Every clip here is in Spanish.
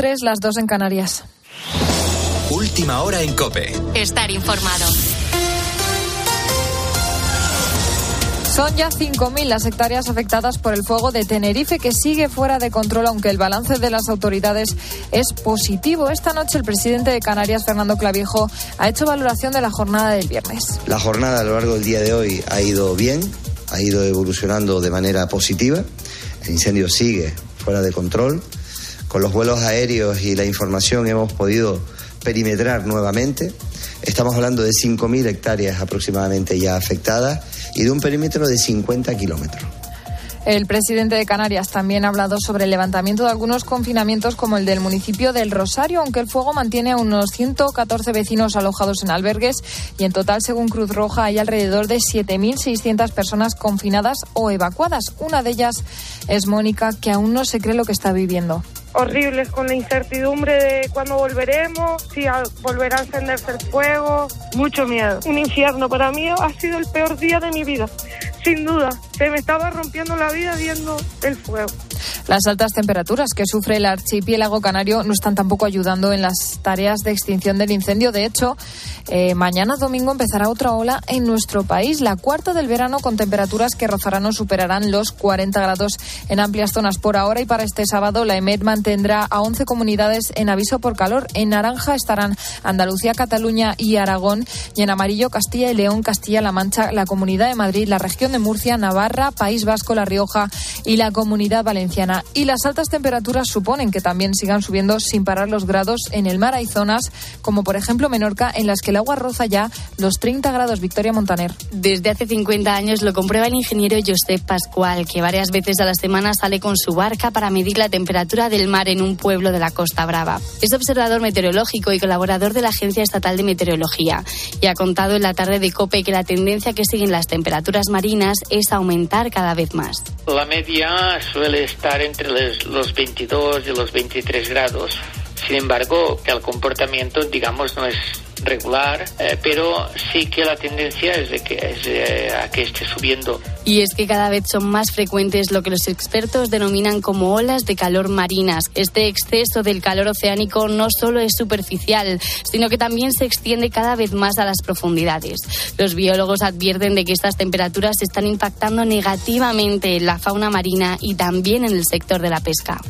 3, las 2 en Canarias. Última hora en Cope. Estar informado. Son ya 5.000 las hectáreas afectadas por el fuego de Tenerife, que sigue fuera de control, aunque el balance de las autoridades es positivo. Esta noche el presidente de Canarias, Fernando Clavijo, ha hecho valoración de la jornada del viernes. La jornada a lo largo del día de hoy ha ido bien, ha ido evolucionando de manera positiva. El incendio sigue fuera de control. Con los vuelos aéreos y la información hemos podido perimetrar nuevamente. Estamos hablando de 5.000 hectáreas aproximadamente ya afectadas y de un perímetro de 50 kilómetros. El presidente de Canarias también ha hablado sobre el levantamiento de algunos confinamientos como el del municipio del Rosario, aunque el fuego mantiene a unos 114 vecinos alojados en albergues y en total, según Cruz Roja, hay alrededor de 7.600 personas confinadas o evacuadas. Una de ellas es Mónica, que aún no se cree lo que está viviendo horribles con la incertidumbre de cuándo volveremos, si volverá a encenderse el fuego, mucho miedo. Un infierno, para mí ha sido el peor día de mi vida, sin duda. Se me estaba rompiendo la vida viendo el fuego. Las altas temperaturas que sufre el archipiélago canario no están tampoco ayudando en las tareas de extinción del incendio. De hecho, eh, mañana domingo empezará otra ola en nuestro país, la cuarta del verano, con temperaturas que rozarán o superarán los 40 grados en amplias zonas por ahora. Y para este sábado, la EMED mantendrá a 11 comunidades en aviso por calor. En naranja estarán Andalucía, Cataluña y Aragón. Y en amarillo, Castilla y León, Castilla-La Mancha, la Comunidad de Madrid, la región de Murcia, Navarra, País Vasco, La Rioja y la Comunidad Valenciana. Y las altas temperaturas suponen que también sigan subiendo sin parar los grados en el mar. Hay zonas, como por ejemplo Menorca, en las que el agua roza ya los 30 grados. Victoria Montaner. Desde hace 50 años lo comprueba el ingeniero Josep Pascual, que varias veces a la semana sale con su barca para medir la temperatura del mar en un pueblo de la Costa Brava. Es observador meteorológico y colaborador de la Agencia Estatal de Meteorología y ha contado en la tarde de COPE que la tendencia que siguen las temperaturas marinas es aumentar cada vez más. La media suele estar entre los 22 y los 23 grados. Sin embargo, el comportamiento, digamos, no es regular, eh, pero sí que la tendencia es de que, es a que esté subiendo. Y es que cada vez son más frecuentes lo que los expertos denominan como olas de calor marinas. Este exceso del calor oceánico no solo es superficial, sino que también se extiende cada vez más a las profundidades. Los biólogos advierten de que estas temperaturas están impactando negativamente en la fauna marina y también en el sector de la pesca.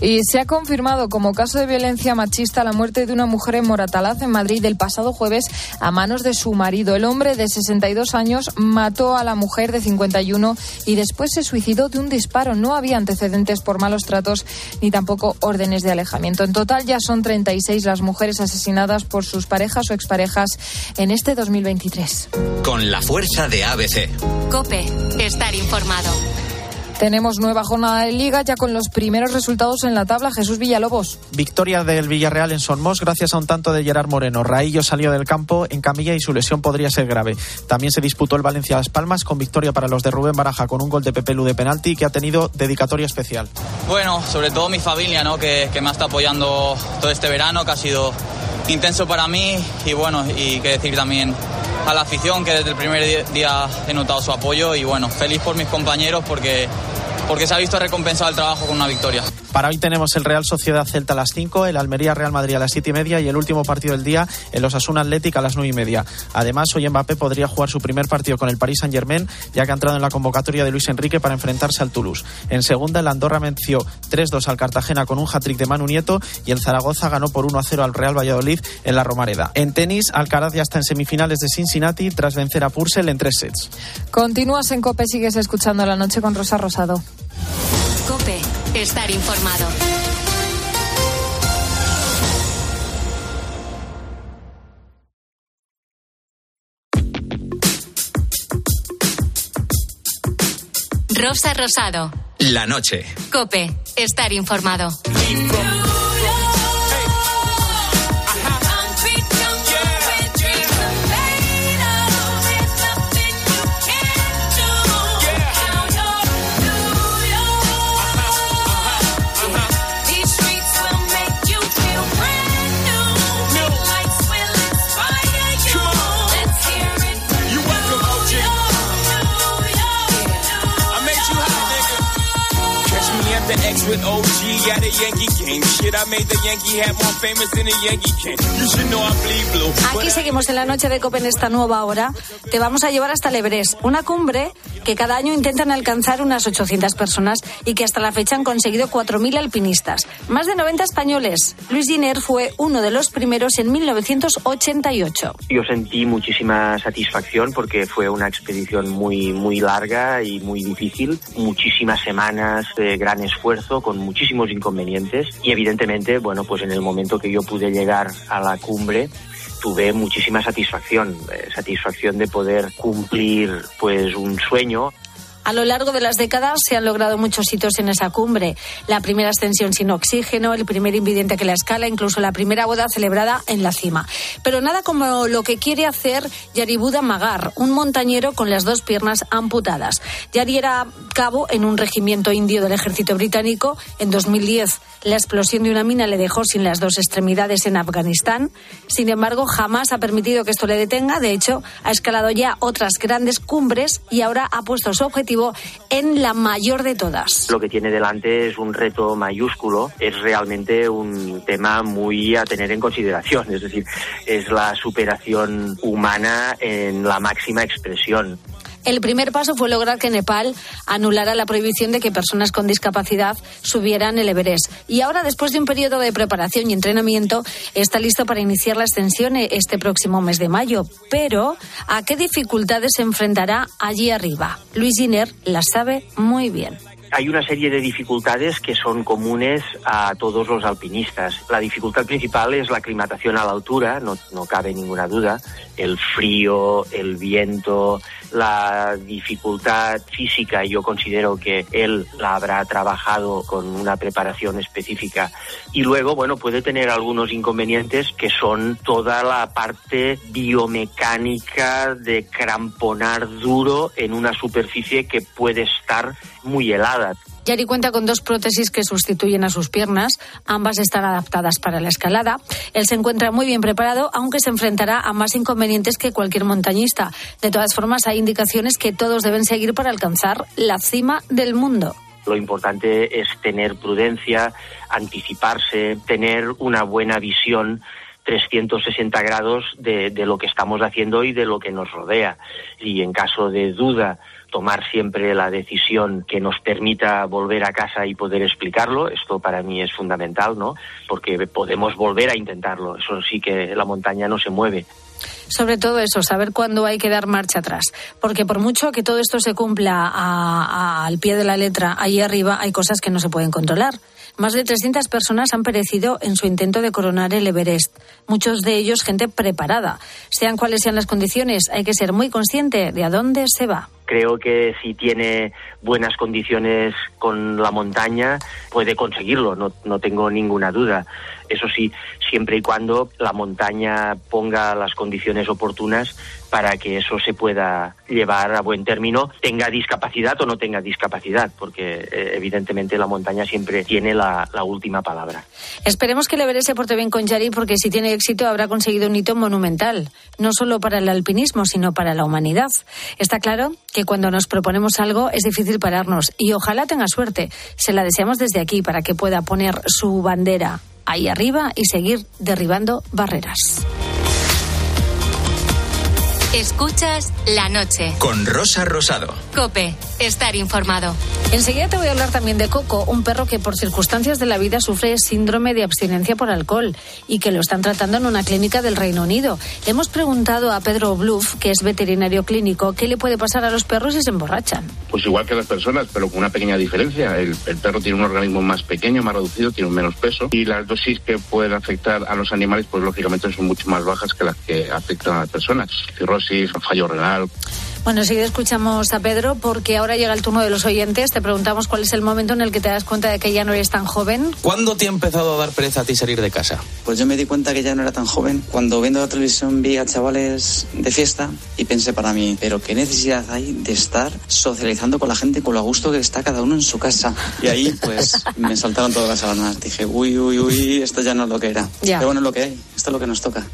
Y se ha confirmado como caso de violencia machista la muerte de una mujer en Moratalaz, en Madrid, el pasado jueves a manos de su marido. El hombre de 62 años mató a la mujer de 51 y después se suicidó de un disparo. No había antecedentes por malos tratos ni tampoco órdenes de alejamiento. En total ya son 36 las mujeres asesinadas por sus parejas o exparejas en este 2023. Con la fuerza de ABC. Cope, estar informado. Tenemos nueva jornada de liga ya con los primeros resultados en la tabla. Jesús Villalobos. Victoria del Villarreal en Sonmos gracias a un tanto de Gerard Moreno. Raillo salió del campo en camilla y su lesión podría ser grave. También se disputó el Valencia Las Palmas con victoria para los de Rubén Baraja con un gol de Pepe Lu de penalti que ha tenido dedicatoria especial. Bueno, sobre todo mi familia, ¿no? que, que me está apoyando todo este verano, que ha sido intenso para mí y bueno, y que decir también a la afición que desde el primer día he notado su apoyo y bueno, feliz por mis compañeros porque porque se ha visto recompensado el trabajo con una victoria. Para hoy tenemos el Real Sociedad Celta a las 5, el Almería Real Madrid a las 7 y media y el último partido del día, el Osasuna Atlético a las 9 y media. Además, hoy Mbappé podría jugar su primer partido con el Paris Saint Germain, ya que ha entrado en la convocatoria de Luis Enrique para enfrentarse al Toulouse. En segunda, el Andorra venció 3-2 al Cartagena con un hat-trick de Manu Nieto y el Zaragoza ganó por 1-0 al Real Valladolid en la Romareda. En tenis, Alcaraz ya está en semifinales de Cincinnati tras vencer a Purcell en tres sets. Continúas en COPE, sigues escuchando la noche con Rosa Rosado. Cope, estar informado. Rosa Rosado. La noche. Cope, estar informado. OG at a Yankee game. Shit, I made the Yankee hat more famous than a Yankee can. You should know I bleed blue. Aquí seguimos en la noche de Copa en esta nueva hora. Te vamos a llevar hasta el Everest, una cumbre que cada año intentan alcanzar unas 800 personas y que hasta la fecha han conseguido 4.000 alpinistas. Más de 90 españoles. Luis Giner fue uno de los primeros en 1988. Yo sentí muchísima satisfacción porque fue una expedición muy, muy larga y muy difícil. Muchísimas semanas de gran esfuerzo, con muchísimos inconvenientes. Y evidentemente, bueno, pues en el momento que yo pude llegar a la cumbre, tuve muchísima satisfacción, eh, satisfacción de poder cumplir pues un sueño. A lo largo de las décadas se han logrado muchos hitos en esa cumbre. La primera ascensión sin oxígeno, el primer invidente que la escala, incluso la primera boda celebrada en la cima. Pero nada como lo que quiere hacer Yaribuda Magar, un montañero con las dos piernas amputadas. Yari era cabo en un regimiento indio del ejército británico. En 2010 la explosión de una mina le dejó sin las dos extremidades en Afganistán. Sin embargo, jamás ha permitido que esto le detenga. De hecho, ha escalado ya otras grandes cumbres y ahora ha puesto su objetivo en la mayor de todas. Lo que tiene delante es un reto mayúsculo, es realmente un tema muy a tener en consideración, es decir, es la superación humana en la máxima expresión. El primer paso fue lograr que Nepal anulara la prohibición de que personas con discapacidad subieran el Everest. Y ahora, después de un periodo de preparación y entrenamiento, está listo para iniciar la ascensión este próximo mes de mayo. Pero, ¿a qué dificultades se enfrentará allí arriba? Luis Giner las sabe muy bien hay una serie de dificultades que son comunes a todos los alpinistas. La dificultad principal es la aclimatación a la altura, no, no, cabe ninguna duda. El frío, el viento, la dificultad física, yo considero que él la habrá trabajado con una preparación específica. Y luego, bueno, puede tener algunos inconvenientes que son toda la parte biomecánica de cramponar duro en una superficie que puede estar muy helada. Yari cuenta con dos prótesis que sustituyen a sus piernas. Ambas están adaptadas para la escalada. Él se encuentra muy bien preparado, aunque se enfrentará a más inconvenientes que cualquier montañista. De todas formas, hay indicaciones que todos deben seguir para alcanzar la cima del mundo. Lo importante es tener prudencia, anticiparse, tener una buena visión 360 grados de, de, lo que estamos haciendo y de lo que nos rodea. Y en caso de duda tomar siempre la decisión que nos permita volver a casa y poder explicarlo. Esto para mí es fundamental, ¿no? Porque podemos volver a intentarlo. Eso sí que la montaña no se mueve. Sobre todo eso, saber cuándo hay que dar marcha atrás. Porque por mucho que todo esto se cumpla a, al pie de la letra, ahí arriba hay cosas que no se pueden controlar. Más de 300 personas han perecido en su intento de coronar el Everest. Muchos de ellos gente preparada. Sean cuales sean las condiciones, hay que ser muy consciente de a dónde se va. Creo que si tiene buenas condiciones con la montaña, puede conseguirlo, no, no tengo ninguna duda. Eso sí, siempre y cuando la montaña ponga las condiciones oportunas para que eso se pueda llevar a buen término, tenga discapacidad o no tenga discapacidad, porque eh, evidentemente la montaña siempre tiene la, última palabra. Esperemos que el Everest se porte bien con Yari, porque si tiene éxito habrá conseguido un hito monumental, no solo para el alpinismo, sino para la humanidad. Está claro que cuando nos proponemos algo es difícil pararnos y ojalá tenga suerte. Se la deseamos desde aquí para que pueda poner su bandera ahí arriba y seguir derribando barreras. Escuchas la noche. Con Rosa Rosado. Cope, estar informado. Enseguida te voy a hablar también de Coco, un perro que por circunstancias de la vida sufre síndrome de abstinencia por alcohol y que lo están tratando en una clínica del Reino Unido. Le hemos preguntado a Pedro Bluff, que es veterinario clínico, qué le puede pasar a los perros si se emborrachan. Pues igual que a las personas, pero con una pequeña diferencia. El, el perro tiene un organismo más pequeño, más reducido, tiene un menos peso y las dosis que pueden afectar a los animales, pues lógicamente son mucho más bajas que las que afectan a las personas. Cirrosis, fallo renal. Bueno, enseguida escuchamos a Pedro porque ahora llega el turno de los oyentes. Te preguntamos cuál es el momento en el que te das cuenta de que ya no eres tan joven. ¿Cuándo te ha empezado a dar pereza a ti salir de casa? Pues yo me di cuenta que ya no era tan joven cuando viendo la televisión vi a chavales de fiesta y pensé para mí, pero qué necesidad hay de estar socializando con la gente con lo a gusto que está cada uno en su casa. Y ahí pues me saltaron todas las alarmas. Dije, uy, uy, uy, esto ya no es lo que era. Ya. Pero bueno, es lo que hay, esto es lo que nos toca.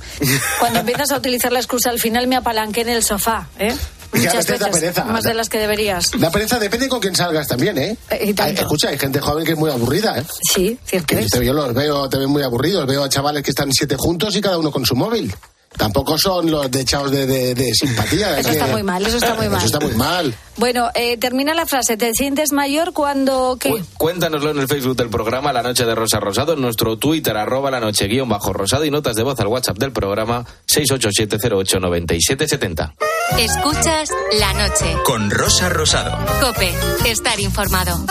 Cuando empiezas a utilizar la excusa, al final me apalanqué en el sofá, ¿eh? Es que a Muchas veces da veces, pereza. más de las que deberías. La pereza depende con quién salgas también, ¿eh? Eh, y. Hay- escucha, hay gente joven que es muy aburrida, ¿eh? Sí, cierto es. yo los veo, te ven muy aburridos. Veo a chavales que están siete juntos y cada uno con su móvil. Tampoco son los de echados de, de- de simpatía. Eso es está muy mal, eso está muy mal. Eso está muy mal. Bueno, eh, termina la frase. ¿Te sientes mayor cuando qué? Cuéntanoslo en el Facebook del programa La Noche de Rosa Rosado, en nuestro Twitter, arroba la noche guion bajo rosado y notas de voz al WhatsApp del programa 687089770. Escuchas la noche. Con Rosa Rosado. Cope, estar informado.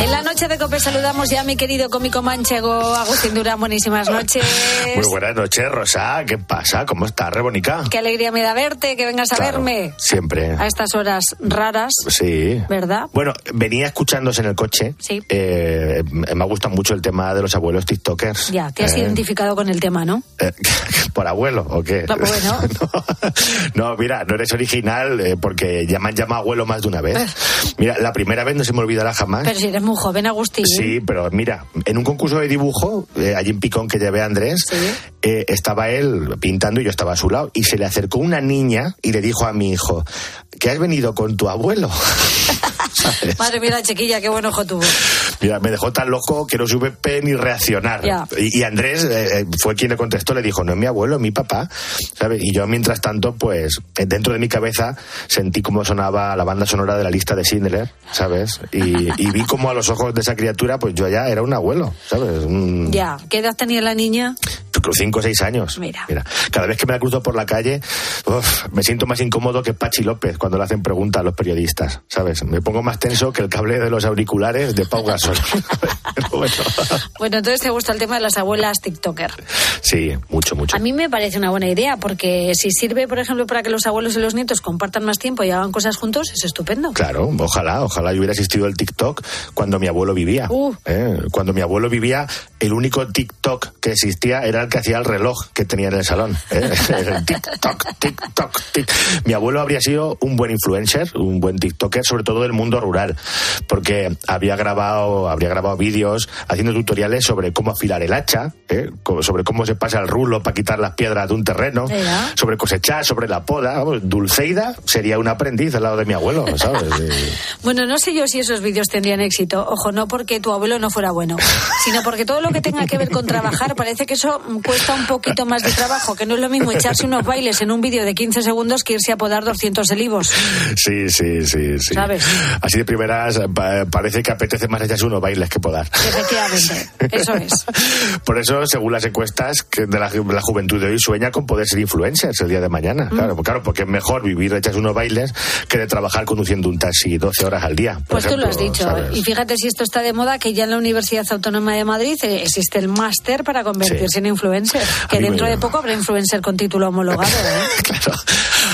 En la noche de COPE saludamos ya a mi querido cómico manchego Agustín Durán. Buenísimas noches. Muy buenas noches, Rosa. ¿Qué pasa? ¿Cómo estás, Rebonica? Qué alegría me da verte, que vengas a verme Siempre. a estas horas raras, Sí. ¿verdad? Bueno, venía escuchándose en el coche. Sí. Eh, me ha gustado mucho el tema de los abuelos tiktokers. Ya, te has Eh, identificado con el tema, ¿no? eh, ¿Por abuelo o qué? No, bueno. No, mira, no eres original eh, porque ya me han llamado abuelo más de una vez. Mira, la primera vez no se me olvidará jamás. Pero si eres muy joven, Agustín. Sí, pero mira, en un concurso de dibujo, eh, allí en Picón que llevé a Andrés, eh, estaba él pintando y yo estaba a su lado y se le acercó una niña y le dijo a mi hijo, que has venido con tu abuelo. Madre mía, la chiquilla, qué buen ojo tuvo. Mira, me dejó tan loco que no supe ni reaccionar. Y, y Andrés eh, eh, fue quien le contestó, le dijo, no es mi abuelo, es mi papá. ¿Sabes? Y yo, mientras tanto, pues, eh, dentro de mi cabeza sentí cómo sonaba la banda sonora de la lista de Schindler, ¿sabes? Y, y vi como a los ojos de esa criatura, pues yo ya era un abuelo, ¿sabes? Un- Ya, ¿qué edad tenía la niña? cinco o seis años. Mira. cada vez que me la cruzo por la calle, uf, me siento más incómodo que Pachi López cuando le hacen preguntas a los periodistas, ¿sabes? Me pongo más tenso que el cable de los auriculares de Pau Gasol. Bueno, Bueno, entonces te gusta el tema de las abuelas TikToker. sí, mucho, mucho. A mí me parece una buena idea, porque si sirve, por ejemplo, para que los abuelos y los nietos compartan más tiempo y hagan cosas juntos, es estupendo. Claro, ojalá, ojalá yo hubiera asistido al TikTok cuando mi abuelo vivía. Uh. ¿eh? Cuando mi abuelo vivía, el único TikTok que existía era el que hacía el reloj que tenía en el salón. ¿eh? El TikTok, TikTok, tic. Mi abuelo habría sido un buen influencer, un buen TikToker, sobre todo del mundo rural, porque había grabado, habría grabado vídeos haciendo tutoriales sobre cómo afilar el hacha, ¿eh? Sobre cómo se pasa el rulo para quitar las piedras de un terreno, sobre cosechar, sobre la poda. Vamos, Dulceida sería un aprendiz al lado de mi abuelo, ¿sabes? Eh, Bueno, no sé yo si esos vídeos tendrían éxito. Ojo, no porque tu abuelo no fuera bueno, sino porque todo lo que tenga que ver con trabajar, parece que eso cuesta un poquito más de trabajo, que no es lo mismo echarse unos bailes en un vídeo de 15 segundos que irse a podar 200 olivos. Sí, sí, sí, sí. ¿Sabes? Así de primeras pa- parece que apetece más echarse unos bailes que podar. Efectivamente, eso es. Por eso, según las encuestas que de la, ju- la juventud de hoy, sueña con poder ser influencers el día de mañana. Mm. Claro, claro, porque es mejor vivir echarse unos bailes que de trabajar conduciendo un taxi 12 horas al día. Pues tú lo has dicho. ¿sabes? Y fíjate si esto está de moda, que ya en la Universidad Autónoma de Madrid eh, existe el máster para convertirse Sí. en influencer. Que dentro me- de poco habrá influencer con título homologado. ¿eh? Claro.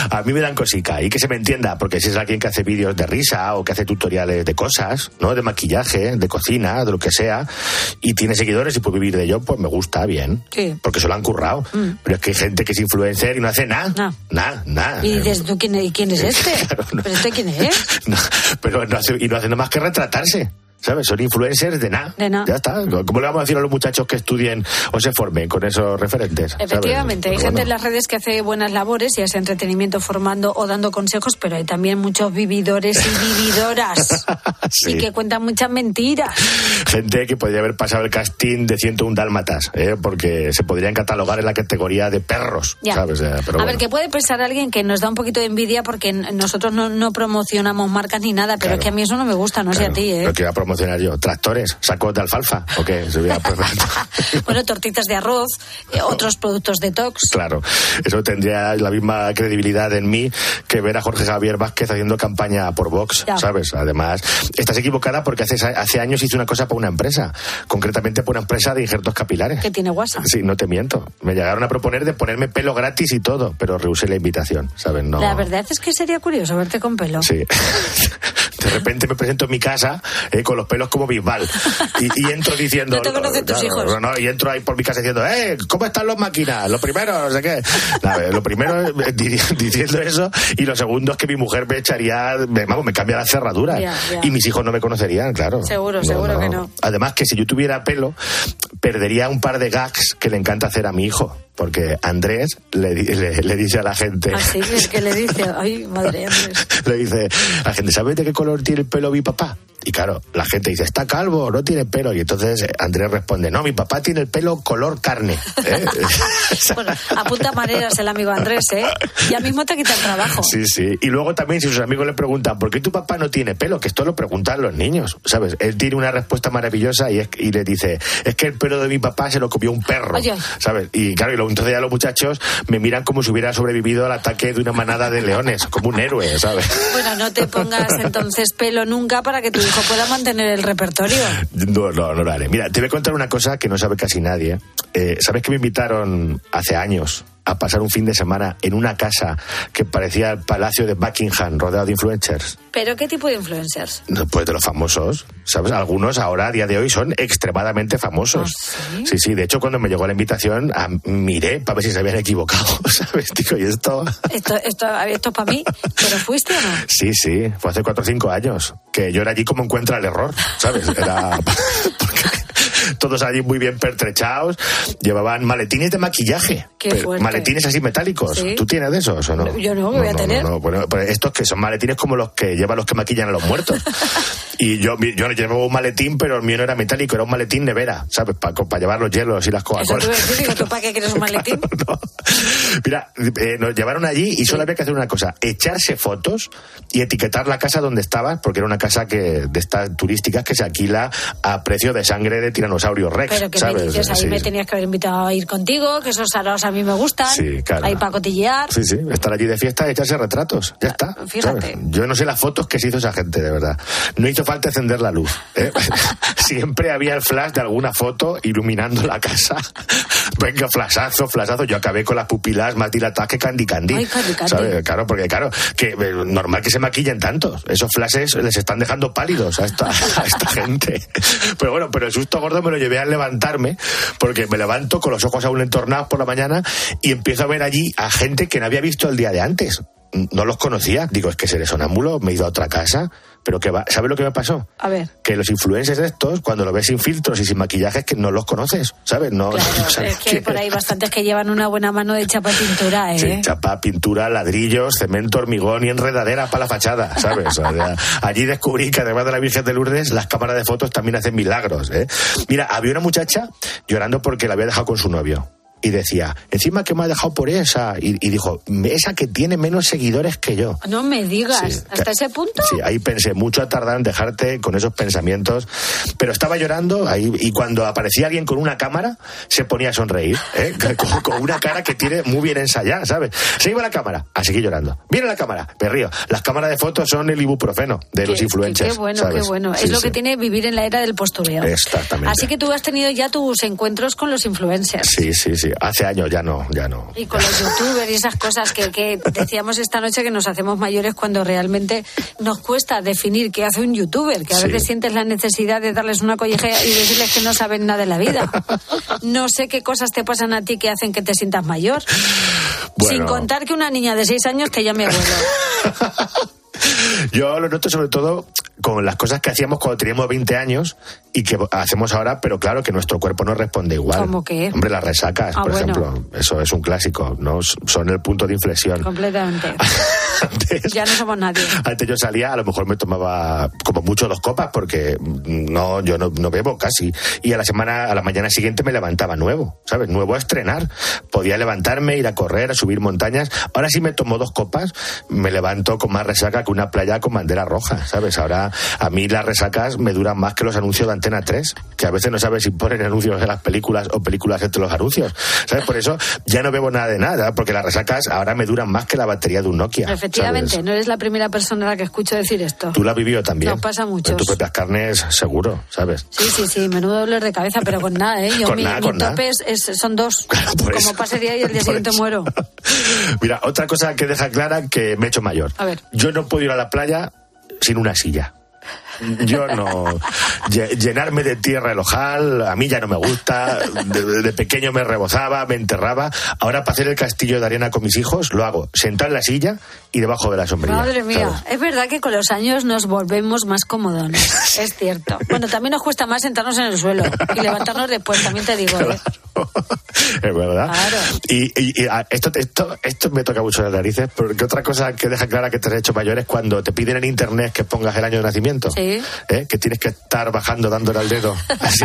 A mí me dan cosica. Y que se me entienda, porque si es alguien que hace vídeos de risa o que hace tutoriales de cosas, ¿no? De maquillaje, de cocina, de lo que sea, y tiene seguidores y puede vivir de ello, pues me gusta, bien. Sí. Porque se lo han currado. Mm. Pero es que hay gente que es influencer y no hace nada. Nada, nada. Y dices, ¿tú quién, y quién es este? ¿Pero este quién es? No, pero no hace, y no hace nada más que retratarse. ¿Sabes? Son influencers de nada. De nada. Ya está. ¿Cómo le vamos a decir a los muchachos que estudien o se formen con esos referentes? ¿sabes? Efectivamente, hay Pero gente bueno. en las redes que hace buenas labores, ya sea entretenimiento, formando o dando consejos, pero hay también muchos vividores y vividoras Sí. y que cuentan muchas mentiras. Gente que podría haber pasado el casting de 101 dálmatas, ¿eh? porque se podrían catalogar en la categoría de perros, Ya. ¿sabes? Eh, Pero a bueno. ver, que puede pensar alguien que nos da un poquito de envidia porque nosotros no, no promocionamos marcas ni nada, pero Claro. es que a mí eso no me gusta, no sé a ti, ¿eh? Promocionar yo. Tractores, sacos de alfalfa, ¿o qué? Bueno, tortitas de arroz, eh, otros productos detox. Claro, eso tendría la misma credibilidad en mí que ver a Jorge Javier Vázquez haciendo campaña por Vox, Ya. ¿sabes? Además, estás equivocada porque hace, hace años hice una cosa para una empresa, concretamente para una empresa de injertos capilares. Que tiene WhatsApp. Sí, no te miento. Me llegaron a proponer de ponerme pelo gratis y todo, pero rehusé la invitación, ¿sabes? No. La verdad es que sería curioso verte con pelo. Sí. De repente me presento en mi casa eh, con los pelos como Bisbal. Y, y entro diciendo. No te conocen tus hijos. no, y entro ahí por mi casa diciendo, ¡eh! ¿Cómo están los máquinas? Lo primero, no sé qué. Lo primero eh, di- diciendo eso. Y lo segundo es que mi mujer me echaría. Me, vamos, me cambia la cerradura. Y mis hijos no me conocerían, claro. Seguro, seguro que no. Además, que si yo tuviera pelo, perdería un par de gags que le encanta hacer a mi hijo. Porque Andrés le, di- le- le dice a la gente, Así que, que le dice, ay, madre Andrés. le dice a la gente, ¿sabes de qué color tiene el pelo mi papá? Y claro, la gente dice, está calvo, no tiene pelo. Y entonces eh, Andrés responde, no, mi papá tiene el pelo color carne. ¿eh? Bueno, apunta maneras el amigo Andrés, ¿eh? Ya mismo te quita el trabajo. Sí, sí. Y luego también si sus amigos le preguntan, ¿por qué tu papá no tiene pelo? Que esto lo preguntan los niños, ¿sabes? Él tiene una respuesta maravillosa y, es, y le dice, es que el pelo de mi papá se lo comió un perro, Oye. ¿sabes? Y claro, y luego entonces ya los muchachos me miran como si hubiera sobrevivido al ataque de una manada de leones, como un héroe, ¿sabes? Bueno, no te pongas entonces pelo nunca para que tu hijo pueda mantener el repertorio. No, no, no lo haré. Mira, te voy a contar una cosa que no sabe casi nadie. Eh, ¿Sabes que me invitaron hace años a pasar un fin de semana en una casa que parecía el palacio de Buckingham, rodeado de influencers? ¿Pero qué tipo de influencers? Pues de los famosos, ¿sabes? Algunos ahora, a día de hoy, son extremadamente famosos. sí? sí, De hecho, cuando me llegó la invitación, ah, miré para ver si se habían equivocado, ¿sabes? Digo, ¿y esto? Esto, esto, esto es para mí. ¿Pero fuiste o no? Sí, sí, fue hace cuatro o cinco años. Que yo era allí como encuentra el error, ¿sabes? Era... Todos allí muy bien pertrechados, llevaban maletines de maquillaje. Pero. Maletines así metálicos. Sí. ¿Tú tienes de esos o no? Yo no, ¿qué voy a tener? no. Bueno, pues estos que son maletines como los que llevan los que maquillan a los muertos. y yo, yo llevaba un maletín, pero el mío no era metálico, era un maletín nevera, ¿sabes? Para llevar los hielos y las Coca-Cola. iba a decir, digo, ¿tú para qué quieres un maletín? Mira, eh, nos llevaron allí y solo había que hacer una cosa, echarse fotos y etiquetar la casa donde estabas, porque era una casa que de estas turísticas que se alquila a precio de sangre de tiranosaurio rex, Pero que ¿sabes? me dices, ahí Sí. me tenías que haber invitado a ir contigo, que esos araos a mí me gustan. Sí, claro. Ahí para cotillear. Sí, sí, estar allí de fiesta y echarse retratos. Ya está. fíjate. ¿sabes? Yo no sé las fotos que se hizo esa gente, de verdad. No hizo falta encender la luz. ¿eh? Siempre había el flash de alguna foto iluminando la casa. Venga, flashazo, flashazo. Yo acabé con las pupilas más dilatadas que Candy Candy. Ay, Candy Candy. ¿sabes? Claro, porque claro, que eh, normal que se maquillen tantos. Esos flashes les están dejando pálidos a esta, a esta gente. Pero bueno, pero el susto gordo me lo llevé al levantarme, porque me levanto con los ojos aún entornados por la mañana y empiezo a ver allí a gente que no había visto el día de antes. No los conocía. Digo, es que seré sonámbulo, me he ido a otra casa. Pero que va, ¿sabes lo que me pasó? A ver. Que los influencers de estos, cuando lo ves sin filtros y sin maquillaje, es que no los conoces, ¿sabes? No, Claro, no sabes es que hay por ahí bastantes que llevan una buena mano de chapa pintura, ¿eh? Sí, chapa, pintura, ladrillos, cemento, hormigón y enredadera para la fachada, ¿sabes? O sea, allí descubrí que además de la Virgen de Lourdes, las cámaras de fotos también hacen milagros, ¿eh? Mira, había una muchacha llorando porque la había dejado con su novio. Y decía, encima que me ha dejado por esa. Y, y dijo, esa que tiene menos seguidores que yo. No me digas, Sí, ¿hasta que- ese punto? Sí, ahí pensé, mucho a tardar en dejarte con esos pensamientos. Pero estaba llorando ahí y cuando aparecía alguien con una cámara, se ponía a sonreír, ¿eh? con, con una cara que tiene muy bien ensayada, ¿sabes? Se iba a la cámara, a seguir llorando. Viene la cámara, me río. Las cámaras de fotos son el ibuprofeno de los influencers. Qué bueno, ¿sabes? qué bueno. Sí, es lo que tiene vivir en la era del postureo. Exactamente. Así que tú has tenido ya tus encuentros con los influencers. Sí, sí, sí. Hace años ya no, ya no. Y con los youtubers y esas cosas que, que decíamos esta noche que nos hacemos mayores cuando realmente nos cuesta definir qué hace un youtuber, que a Sí. veces sientes la necesidad de darles una colleja y decirles que no saben nada de la vida. No sé qué cosas te pasan a ti que hacen que te sientas mayor. Bueno. Sin contar que una niña de seis años te llame abuelo. Yo lo noto sobre todo con las cosas que hacíamos cuando teníamos 20 años y que hacemos ahora, pero claro que nuestro cuerpo no responde igual. ¿Cómo qué? Hombre, las resacas, Ah, por bueno. ejemplo, eso es un clásico, ¿no? Son el punto de inflexión. Completamente. Ya no somos nadie. Antes yo salía, a lo mejor me tomaba como mucho dos copas porque mm, no, yo no, no bebo casi. Y a la semana, a la mañana siguiente me levantaba nuevo, ¿sabes? Nuevo a estrenar. Podía levantarme, ir a correr, a subir montañas. Ahora sí me tomo dos copas, me levanto con más resaca que una playa con bandera roja, ¿sabes? Ahora a mí las resacas me duran más que los anuncios de Antena 3, que a veces no sabes si ponen anuncios en las películas o películas entre los anuncios, ¿sabes? Por eso ya no bebo nada de nada, porque las resacas ahora me duran más que la batería de un Nokia. Efectivamente, ¿sabes? no eres la primera persona a la que escucho decir esto. Tú lo has vivido también. Nos pasa a muchos. En tus propias carnes, seguro, ¿sabes? Sí, sí, sí, menudo dolor de cabeza, pero con nada, ¿eh? Yo, Con mi, nada, mi con nada. es- es- son dos. por Como día y el día siguiente eso. muero. Mira, otra cosa que deja clara que me he hecho mayor. A ver. Yo no puedo ir a la playa sin una silla. Yo no. lle- Llenarme de tierra el ojal, a mí ya no me gusta. De, de pequeño me rebozaba, me enterraba. Ahora, para hacer el castillo de arena con mis hijos, lo hago sentado en la silla y debajo de la sombrilla. Madre mía, ¿sabes? es verdad que con los años nos volvemos más cómodones. Es cierto. Bueno, también nos cuesta más sentarnos en el suelo y levantarnos después, también te digo. ¿eh? es verdad. Y, y- y, ah, esto, esto, esto me toca mucho las narices, porque otra cosa que deja clara que te has hecho mayor es cuando te piden en internet que pongas el año de nacimiento. Sí. ¿Eh? Que tienes que estar bajando dándole al dedo, así,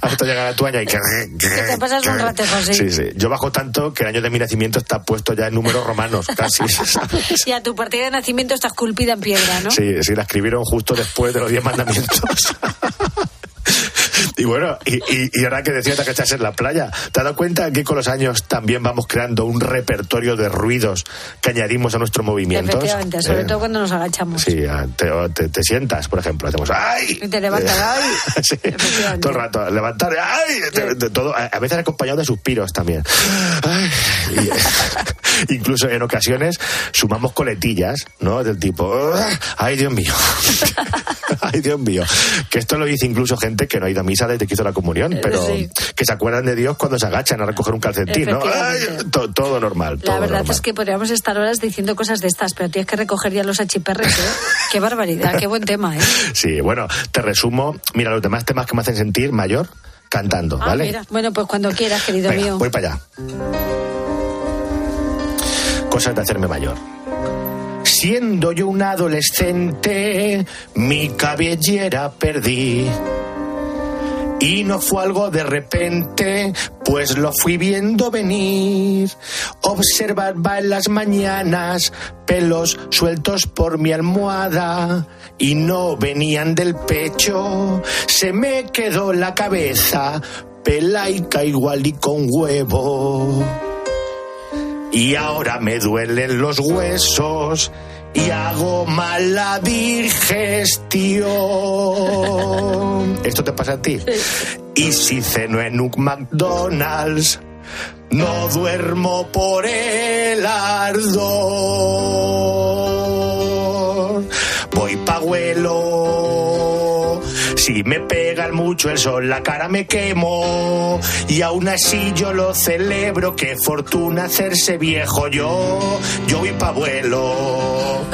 hasta llegar a tu año y que... Que te pasas un ratejo así. Sí, sí. Yo bajo tanto que el año de mi nacimiento está puesto ya en números romanos, casi. ¿sabes? Y a tu partida de nacimiento está esculpida en piedra, ¿no? Sí, sí, la escribieron justo después de los diez mandamientos. Y bueno, y, y, y ahora que decías que estás en la playa, ¿te has dado cuenta que con los años también vamos creando un repertorio de ruidos que añadimos a nuestros movimientos? Efectivamente, sobre Eh, todo cuando nos agachamos. Sí, te, te- te sientas, por ejemplo, hacemos ¡ay! Y te levantas, ¡ay! Sí, todo el rato, levantar, ¡ay! De- de todo, a veces acompañado de suspiros también. Ay, y- incluso en ocasiones sumamos coletillas, ¿no? Del tipo, "Ah, ¡ay, Dios mío! ¡ay, Dios mío! Que esto lo dice incluso gente que no ha ido a misa desde que hizo la comunión, pero Sí. que se acuerdan de Dios cuando se agachan a recoger un calcetín, ¿no? ¡Ay! To- todo normal, todo La verdad normal. es que podríamos estar horas diciendo cosas de estas, pero tienes que recoger ya los achiperres, ¿eh? Qué barbaridad, qué buen tema, ¿eh? Sí, bueno, te resumo. Mira, los demás temas que me hacen sentir mayor, cantando, Ah, ¿vale? mira. Bueno, pues cuando quieras, querido Venga, mío. voy para allá. Cosas de hacerme mayor. Siendo yo un adolescente, mi cabellera perdí. Y no fue algo de repente, pues lo fui viendo venir. Observaba en las mañanas pelos sueltos por mi almohada y no venían del pecho. Se me quedó la cabeza pelaica igual y con huevo. Y ahora me duelen los huesos y hago mala digestión. ¿Esto te pasa a ti? Y si ceno en un McDonald's, no duermo por el ardor. Voy pa' vuelo. Si me pegan mucho el sol, la cara me quemo. Y aún así yo lo celebro. Qué fortuna hacerse viejo yo. Yo voy pa' vuelo.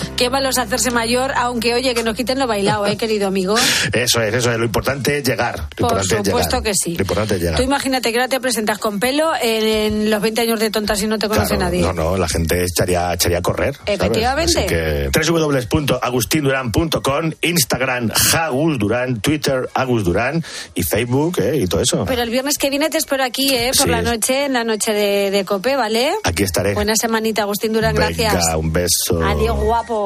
Qué malo es hacerse mayor, aunque oye, que nos quiten lo bailado, ¿eh, querido amigo? Eso es, eso es. Lo importante es llegar. Lo Por importante es supuesto llegar. que sí. Lo importante es llegar. Tú imagínate que ahora te presentas con pelo en, los 20 años de tontas y no te conoce Claro, nadie. No, no, la gente echaría, echaría a correr. Efectivamente. Que www.agustinduran.com, Instagram, Agus Durán, Twitter, Agus Durán y Facebook ¿eh? y todo eso. Pero el viernes que viene te espero aquí, ¿eh? Por Sí. la noche, en la noche de, de Cope, ¿vale? Aquí estaré. Buena semanita, Agustín Durán, gracias. Venga, un beso. Adiós, guapo.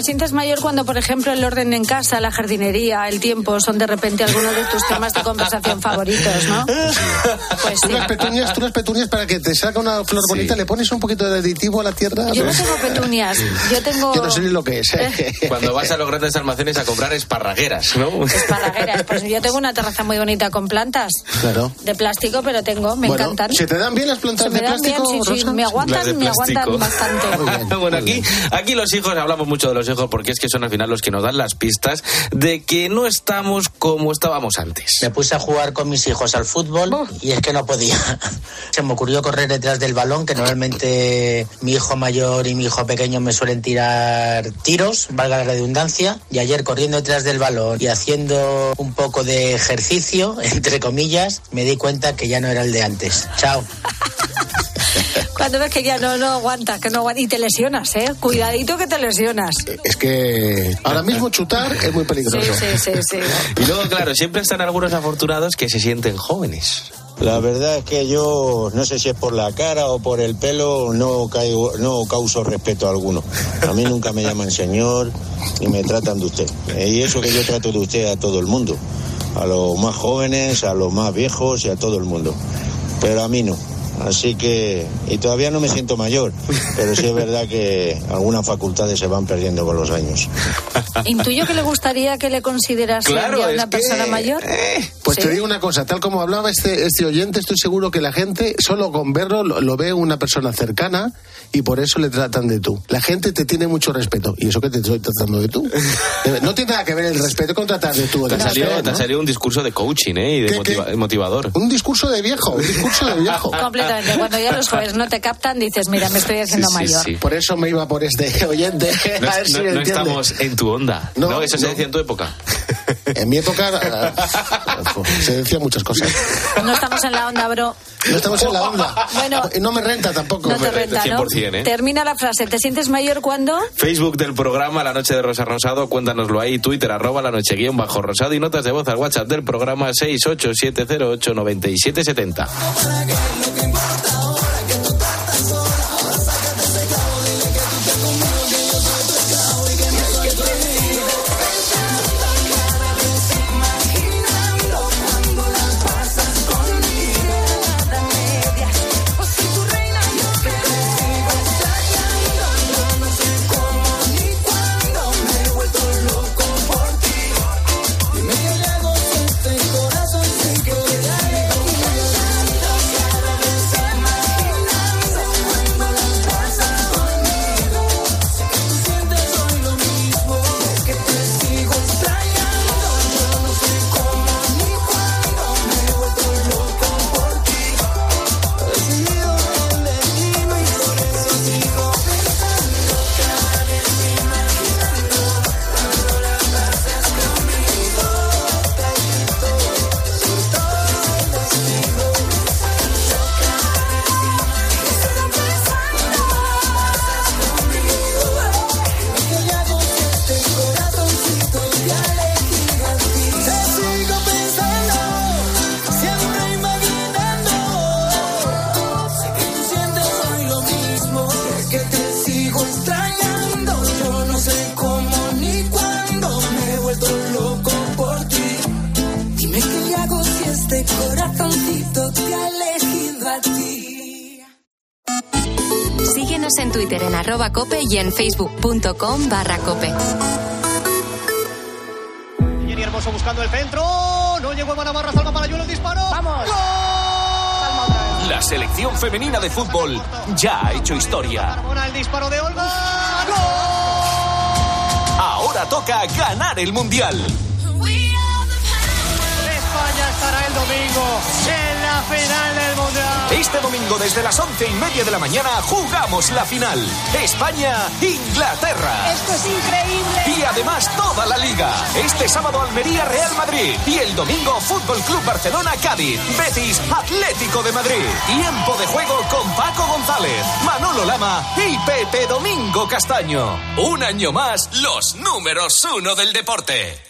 Te sientes mayor cuando, por ejemplo, el orden en casa, la jardinería, el tiempo son de repente algunos de tus temas de conversación favoritos, ¿no? Pues Tú sí. las petunias, tú las petunias para que te salga una flor bonita, le pones un poquito de aditivo a la tierra. Yo no tengo petunias, yo tengo Yo no sé ni lo que es. ¿eh? Cuando vas a los grandes almacenes a comprar esparragueras, ¿no? esparragueras. Pues yo tengo una terraza muy bonita con plantas Claro. de plástico, pero tengo, me Bueno, encantan. ¿Se te dan bien las plantas Se me de dan bien, plástico, sí, sí, Rosa? me aguantan, me aguantan bastante. bueno, aquí, aquí los hijos, hablamos mucho de los porque es que son al final los que nos dan las pistas de que no estamos como estábamos antes. Me puse a jugar con mis hijos al fútbol y es que no podía. Se me ocurrió correr detrás del balón, que normalmente mi hijo mayor y mi hijo pequeño me suelen tirar tiros, valga la redundancia, y ayer corriendo detrás del balón y haciendo un poco de ejercicio, entre comillas, me di cuenta que ya no era el de antes. Chao. Cuando ves que ya no, no aguantas, que no aguantas, y te lesionas, ¿eh? Cuidadito que te lesionas. Es que ahora mismo chutar es muy peligroso. sí, sí, sí. Y luego, claro, siempre están algunos afortunados que se sienten jóvenes. La verdad es que yo no sé si es por la cara o por el pelo, no, caigo, no causo respeto alguno. A mí nunca me llaman señor y me tratan de usted. Eh, Y eso que yo trato de usted a todo el mundo, a los más jóvenes, a los más viejos y a todo el mundo. Pero a mí no. Así que, y todavía no me siento mayor, pero sí es verdad que algunas facultades se van perdiendo con los años. Intuyo que le gustaría que le considerasen Claro, una que- persona mayor. Pues Sí. te digo una cosa, tal como hablaba este, este oyente, estoy seguro que la gente, solo con verlo, lo, lo ve una persona cercana y por eso le tratan de tú. La gente te tiene mucho respeto. ¿Y eso que te estoy tratando de tú? Eh, No tiene nada que ver el respeto con tratar de tú. o Te de ha salido, usted, te ha ¿no? salido un discurso de coaching, ¿eh? Y de ¿Qué, motiva- motivador. Un discurso de viejo, un discurso de viejo. Completamente. Cuando ya los jóvenes no te captan, dices, mira, me estoy haciendo Sí, mayor. sí. Por eso me iba por este oyente. No, a ver si no- me no entiende. estamos en tu onda. No, No, eso se decía en tu época. En mi época eh, se decían muchas cosas. No estamos en la onda, bro. No estamos en la onda. Bueno. Y no me renta tampoco. No te renta, ¿no? 100%, ¿eh? Termina la frase. ¿Te sientes mayor cuando? Facebook del programa La Noche de Rosa Rosado, cuéntanoslo ahí, Twitter arroba la noche guion bajo rosado y notas de voz al WhatsApp del programa 687089770. about that. En facebook.com barra cope. Jenny Hermoso buscando el centro. No llegó a Navarra, salva para Yuelo el disparo. ¡Vamos! La selección femenina de fútbol ya ha hecho historia. Ahora el disparo de Olga. Ahora toca ganar el Mundial. España estará el domingo final del Mundial. Este domingo desde las once y media de la mañana jugamos la final. España-Inglaterra. Esto es increíble. Y además toda la liga. Este sábado Almería Real Madrid. Y el domingo Fútbol Club Barcelona Cádiz. Betis Atlético de Madrid. Tiempo de juego con Paco González, Manolo Lama y Pepe Domingo Castaño. Un año más, los números uno del deporte.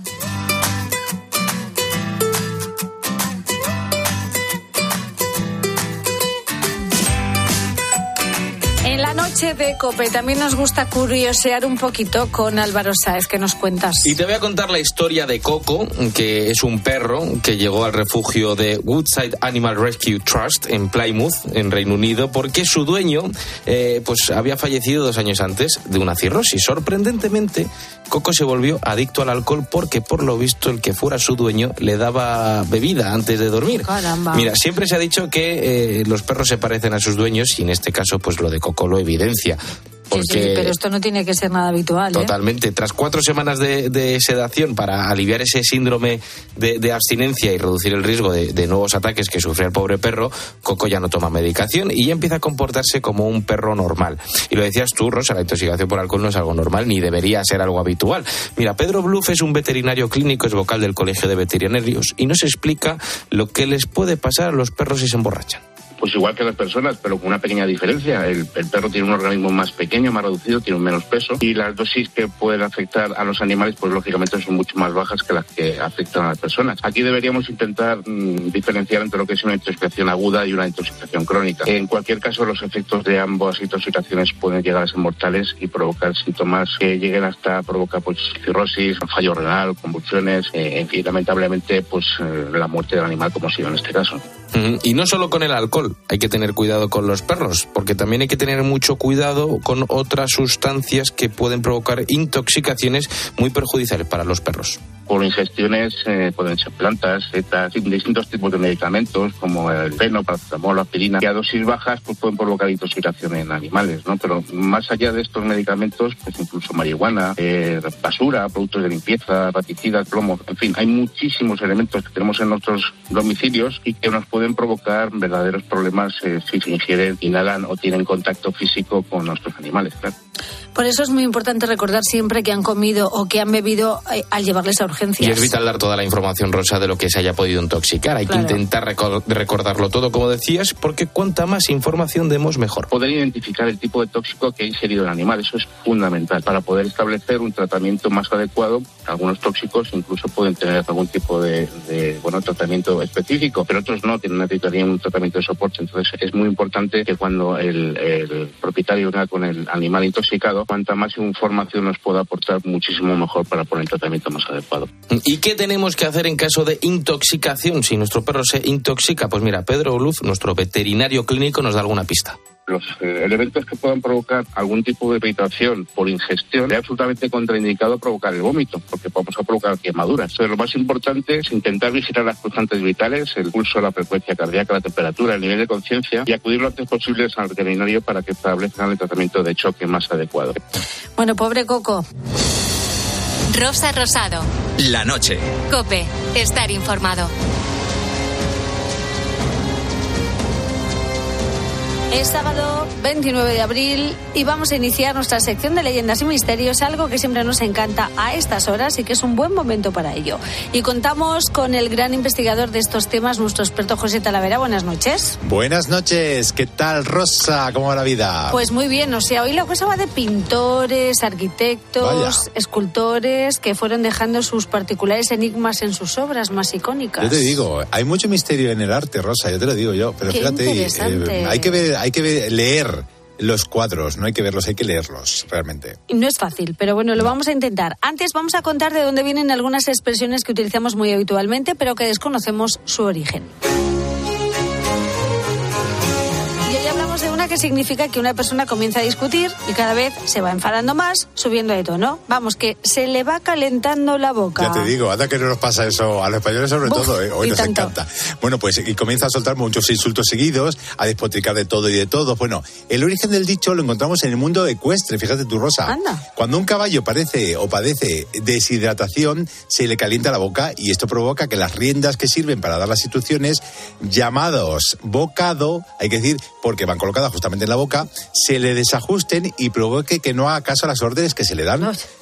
Noche de Cope también nos gusta curiosear un poquito con Álvaro Sáez. que nos cuentas? Y te voy a contar la historia de Coco, que es un perro que llegó al refugio de Woodside Animal Rescue Trust en Plymouth, en Reino Unido, porque su dueño eh, pues había fallecido dos años antes de una cirrosis. Sorprendentemente, Coco se volvió adicto al alcohol porque, por lo visto, el que fuera su dueño le daba bebida antes de dormir. Caramba. Mira, siempre se ha dicho que eh, los perros se parecen a sus dueños y en este caso, pues lo de Coco lo evidencia. Sí, sí, Porque pero esto no tiene que ser nada habitual. ¿eh? Totalmente. Tras cuatro semanas de, de sedación para aliviar ese síndrome de, de abstinencia y reducir el riesgo de, de nuevos ataques que sufre el pobre perro, Coco ya no toma medicación y ya empieza a comportarse como un perro normal. Y lo decías tú, Rosa, la intoxicación por alcohol no es algo normal ni debería ser algo habitual. Mira, Pedro Bluff es un veterinario clínico, es vocal del Colegio de Veterinarios y nos explica lo que les puede pasar a los perros si se emborrachan. Pues igual que las personas, pero con una pequeña diferencia. El, perro tiene un organismo más pequeño, más reducido, tiene menos peso y las dosis que pueden afectar a los animales, pues lógicamente son mucho más bajas que las que afectan a las personas. Aquí deberíamos intentar mm, diferenciar entre lo que es una intoxicación aguda y una intoxicación crónica. En cualquier caso, los efectos de ambas intoxicaciones pueden llegar a ser mortales y provocar síntomas que lleguen hasta provocar pues cirrosis, fallo renal, convulsiones, eh, en fin, lamentablemente pues eh, la muerte del animal como ha sido en este caso. Y no solo con el alcohol, hay que tener cuidado con los perros, porque también hay que tener mucho cuidado con otras sustancias que pueden provocar intoxicaciones muy perjudiciales para los perros. Por ingestiones eh, pueden ser plantas, setas, distintos tipos de medicamentos como el feno, paracetamol, aspirina, que a dosis bajas pues, pueden provocar intoxicación en animales, ¿no? Pero más allá de estos medicamentos, pues incluso marihuana, eh, basura, productos de limpieza, baticidas, plomo, en fin, hay muchísimos elementos que tenemos en nuestros domicilios y que nos pueden provocar verdaderos problemas eh, si se ingieren, inhalan o tienen contacto físico con nuestros animales, claro. Por eso es muy importante recordar siempre que han comido o que han bebido eh, al llevarles a urgencias. Y es vital dar toda la información, Rosa, de lo que se haya podido intoxicar. Hay Claro. que intentar recor- recordarlo todo, como decías, porque cuanta más información demos, mejor. Poder identificar el tipo de tóxico que ha ingerido el animal, eso es fundamental para poder establecer un tratamiento más adecuado. Algunos tóxicos incluso pueden tener algún tipo de, de, bueno tratamiento específico, pero otros no, tienen necesitarían un tratamiento de soporte. Entonces es muy importante que cuando el, propietario venga con el animal intoxicado, cuanta más información nos pueda aportar, muchísimo mejor para poner el tratamiento más adecuado. ¿Y qué tenemos que hacer en caso de intoxicación? Si nuestro perro se intoxica, pues mira, Pedro Oluf, nuestro veterinario clínico, nos da alguna pista. Los eh, elementos que puedan provocar algún tipo de irritación por ingestión es absolutamente contraindicado provocar el vómito, porque vamos a provocar quemaduras. Entonces, lo más importante es intentar vigilar las constantes vitales, el pulso, la frecuencia cardíaca, la temperatura, el nivel de conciencia y acudir lo antes posible al veterinario para que establezcan el tratamiento de choque más adecuado. Bueno, pobre Coco. Rosa Rosado. La noche. Cope. Estar informado. Es sábado 29 de abril y vamos a iniciar nuestra sección de leyendas y misterios, algo que siempre nos encanta a estas horas y que es un buen momento para ello. Y contamos con el gran investigador de estos temas, nuestro experto José Talavera. Buenas noches. Buenas noches, ¿qué tal Rosa? ¿Cómo va la vida? Pues muy bien, o sea, hoy la cosa va de pintores, arquitectos, Vaya. escultores que fueron dejando sus particulares enigmas en sus obras más icónicas. Yo te digo, hay mucho misterio en el arte, Rosa, yo te lo digo yo. Pero Qué fíjate, eh, hay que ver, hay que leer los cuadros, no hay que verlos, hay que leerlos, realmente. No es fácil, pero bueno, lo vamos a intentar. Antes vamos a contar de dónde vienen algunas expresiones que utilizamos muy habitualmente, pero que desconocemos su origen. Hablamos de una que significa que una persona comienza a discutir y cada vez se va enfadando más, subiendo de tono. Vamos, que se le va calentando la boca. Ya te digo, anda que no nos pasa eso a los españoles sobre Buf, todo, ¿eh? hoy nos tanto. encanta. Bueno, pues y comienza a soltar muchos insultos seguidos, a despotricar de todo y de todo. Bueno, el origen del dicho lo encontramos en el mundo ecuestre, fíjate tu Rosa. Anda. Cuando un caballo parece o padece deshidratación, se le calienta la boca y esto provoca que las riendas que sirven para dar las instrucciones, llamados bocado, hay que decir, porque van colocadas justamente en la boca, se le desajusten y provoque que no haga caso a las órdenes que se le dan.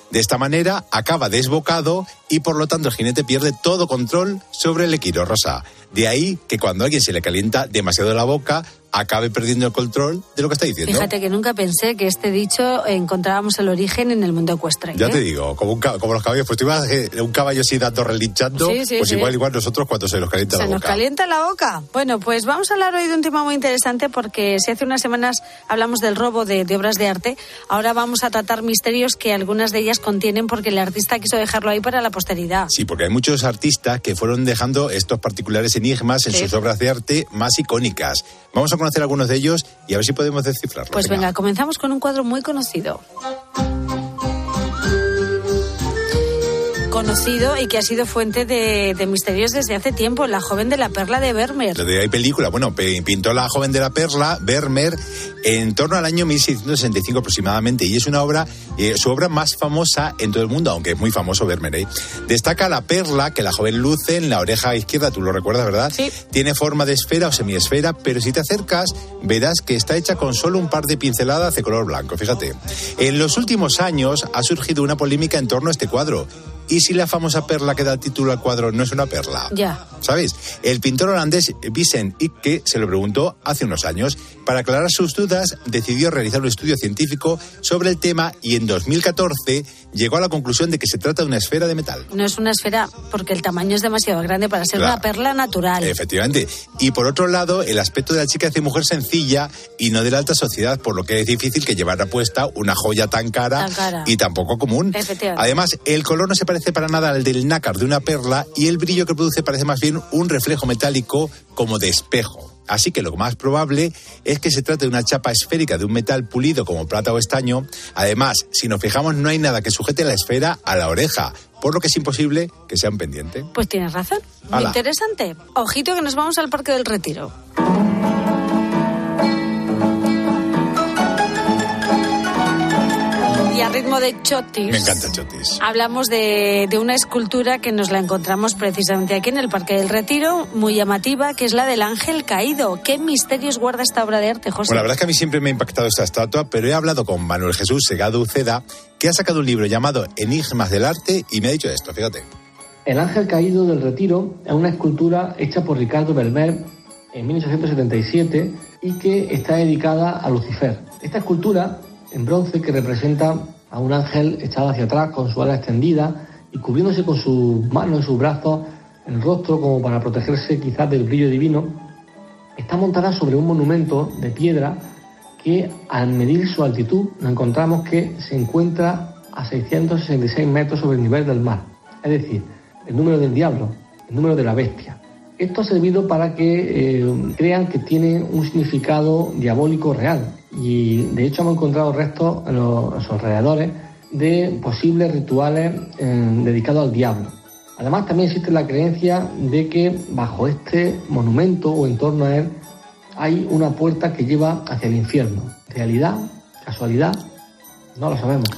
De esta manera acaba desbocado y por lo tanto el jinete pierde todo control sobre el equino rosa. De ahí que cuando a alguien se le calienta demasiado la boca, acabe perdiendo el control de lo que está diciendo. Fíjate que nunca pensé que este dicho encontrábamos el origen en el mundo ecuestre. Ya ¿eh? te digo, como, un como los caballos, pues tú ibas, eh, un caballo así dando, relinchando, Sí, sí, pues sí. igual, igual nosotros cuando se nos calienta Se la nos boca. calienta la boca. Bueno, pues vamos a hablar hoy de un tema muy interesante porque si hace unas semanas hablamos del robo de, de obras de arte, ahora vamos a tratar misterios que algunas de ellas contienen porque el artista quiso dejarlo ahí para la posteridad. Sí, porque hay muchos artistas que fueron dejando estos particulares enigmas en sus obras de arte más icónicas. Vamos a conocer algunos de ellos y a ver si podemos descifrarlos. Pues venga, comenzamos con un cuadro muy conocido. Conocido y que ha sido fuente de, de misterios desde hace tiempo, la joven de la perla de Vermeer. De- Hay película, bueno, pintó La joven de la perla, Vermeer, en torno al año 1665 aproximadamente, y es una obra, eh, su obra más famosa en todo el mundo, aunque es muy famoso Vermeer. ¿eh? Destaca la perla que la joven luce en la oreja izquierda, tú lo recuerdas, ¿verdad? Sí. Tiene forma de esfera o semiesfera, pero si te acercas verás que está hecha con solo un par de pinceladas de color blanco, fíjate. En los últimos años ha surgido una polémica en torno a este cuadro. ¿Y si la famosa perla que da título al cuadro no es una perla? Ya. ¿Sabéis? El pintor holandés Vincent Icke se lo preguntó hace unos años. Para aclarar sus dudas, decidió realizar un estudio científico sobre el tema y en 2014 llegó a la conclusión de que se trata de una esfera de metal. No es una esfera porque el tamaño es demasiado grande para ser Claro. una perla natural. Efectivamente. Y por otro lado, el aspecto de la chica hace mujer sencilla y no de la alta sociedad, por lo que es difícil que llevara puesta una joya tan cara, Tan cara. y tan poco común. Efectivamente. Además, el color no se parece para nada al del nácar de una perla y el brillo que produce parece más bien un reflejo metálico como de espejo. Así que lo más probable es que se trate de una chapa esférica de un metal pulido como plata o estaño. Además, si nos fijamos, no hay nada que sujete la esfera a la oreja, por lo que es imposible que sea un pendiente. Pues tienes razón. Muy interesante. Ojito que nos vamos al Parque del Retiro. Y a ritmo de chotis. Me encanta chotis. Hablamos de, de una escultura que nos la encontramos precisamente aquí en el Parque del Retiro, muy llamativa, que es la del ángel caído. ¿Qué misterios guarda esta obra de arte, José? Bueno, la verdad es que a mí siempre me ha impactado esta estatua, pero he hablado con Manuel Jesús Segado Uceda, que ha sacado un libro llamado Enigmas del Arte y me ha dicho esto, fíjate. El ángel caído del retiro es una escultura hecha por Ricardo Belmer en 1877 y que está dedicada a Lucifer. Esta escultura en bronce que representa a un ángel echado hacia atrás con su ala extendida y cubriéndose con sus manos y sus brazos el rostro como para protegerse quizás del brillo divino, está montada sobre un monumento de piedra que al medir su altitud nos encontramos que se encuentra a 666 metros sobre el nivel del mar. Es decir, el número del diablo, el número de la bestia. Esto ha servido para que eh, crean que tiene un significado diabólico real. Y de hecho hemos encontrado restos en los, alrededores de posibles rituales eh, dedicados al diablo. Además también existe la creencia de que bajo este monumento o en torno a él hay una puerta que lleva hacia el infierno. ¿Realidad? ¿Casualidad? No lo sabemos.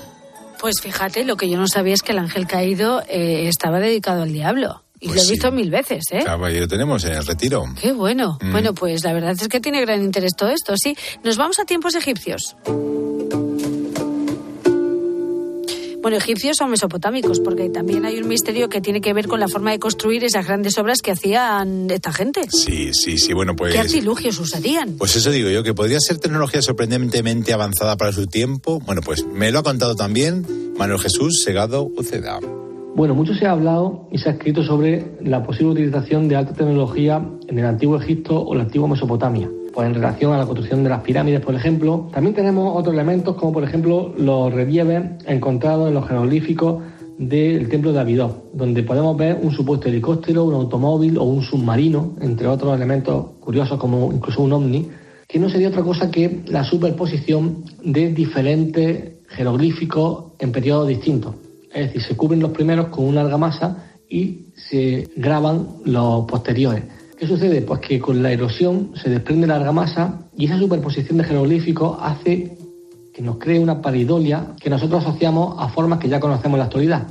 Pues fíjate, lo que yo no sabía es que el ángel caído eh, estaba dedicado al diablo. Y Pues lo he sí. visto mil veces, ¿eh? Claro, ahí lo tenemos en el retiro. Qué bueno. Mm. Bueno, pues la verdad es que tiene gran interés todo esto, sí. Nos vamos a tiempos egipcios. Bueno, egipcios o mesopotámicos, porque también hay un misterio que tiene que ver con la forma de construir esas grandes obras que hacían esta gente. Sí, sí, sí, bueno, pues... ¿Qué artilugios usarían? Pues eso digo yo, que podría ser tecnología sorprendentemente avanzada para su tiempo. Bueno, pues me lo ha contado también Manuel Jesús Segado Uceda. Bueno, mucho se ha hablado y se ha escrito sobre la posible utilización de alta tecnología en el antiguo Egipto o la antigua Mesopotamia. Pues en relación a la construcción de las pirámides, por ejemplo. También tenemos otros elementos como, por ejemplo, los relieves encontrados en los jeroglíficos del templo de Abydos, donde podemos ver un supuesto helicóptero, un automóvil o un submarino, entre otros elementos curiosos como incluso un ovni, que no sería otra cosa que la superposición de diferentes jeroglíficos en periodos distintos. Es decir, se cubren los primeros con una argamasa y se graban los posteriores. ¿Qué sucede? Pues que con la erosión se desprende la argamasa y esa superposición de jeroglíficos hace que nos cree una paridolia que nosotros asociamos a formas que ya conocemos en la actualidad.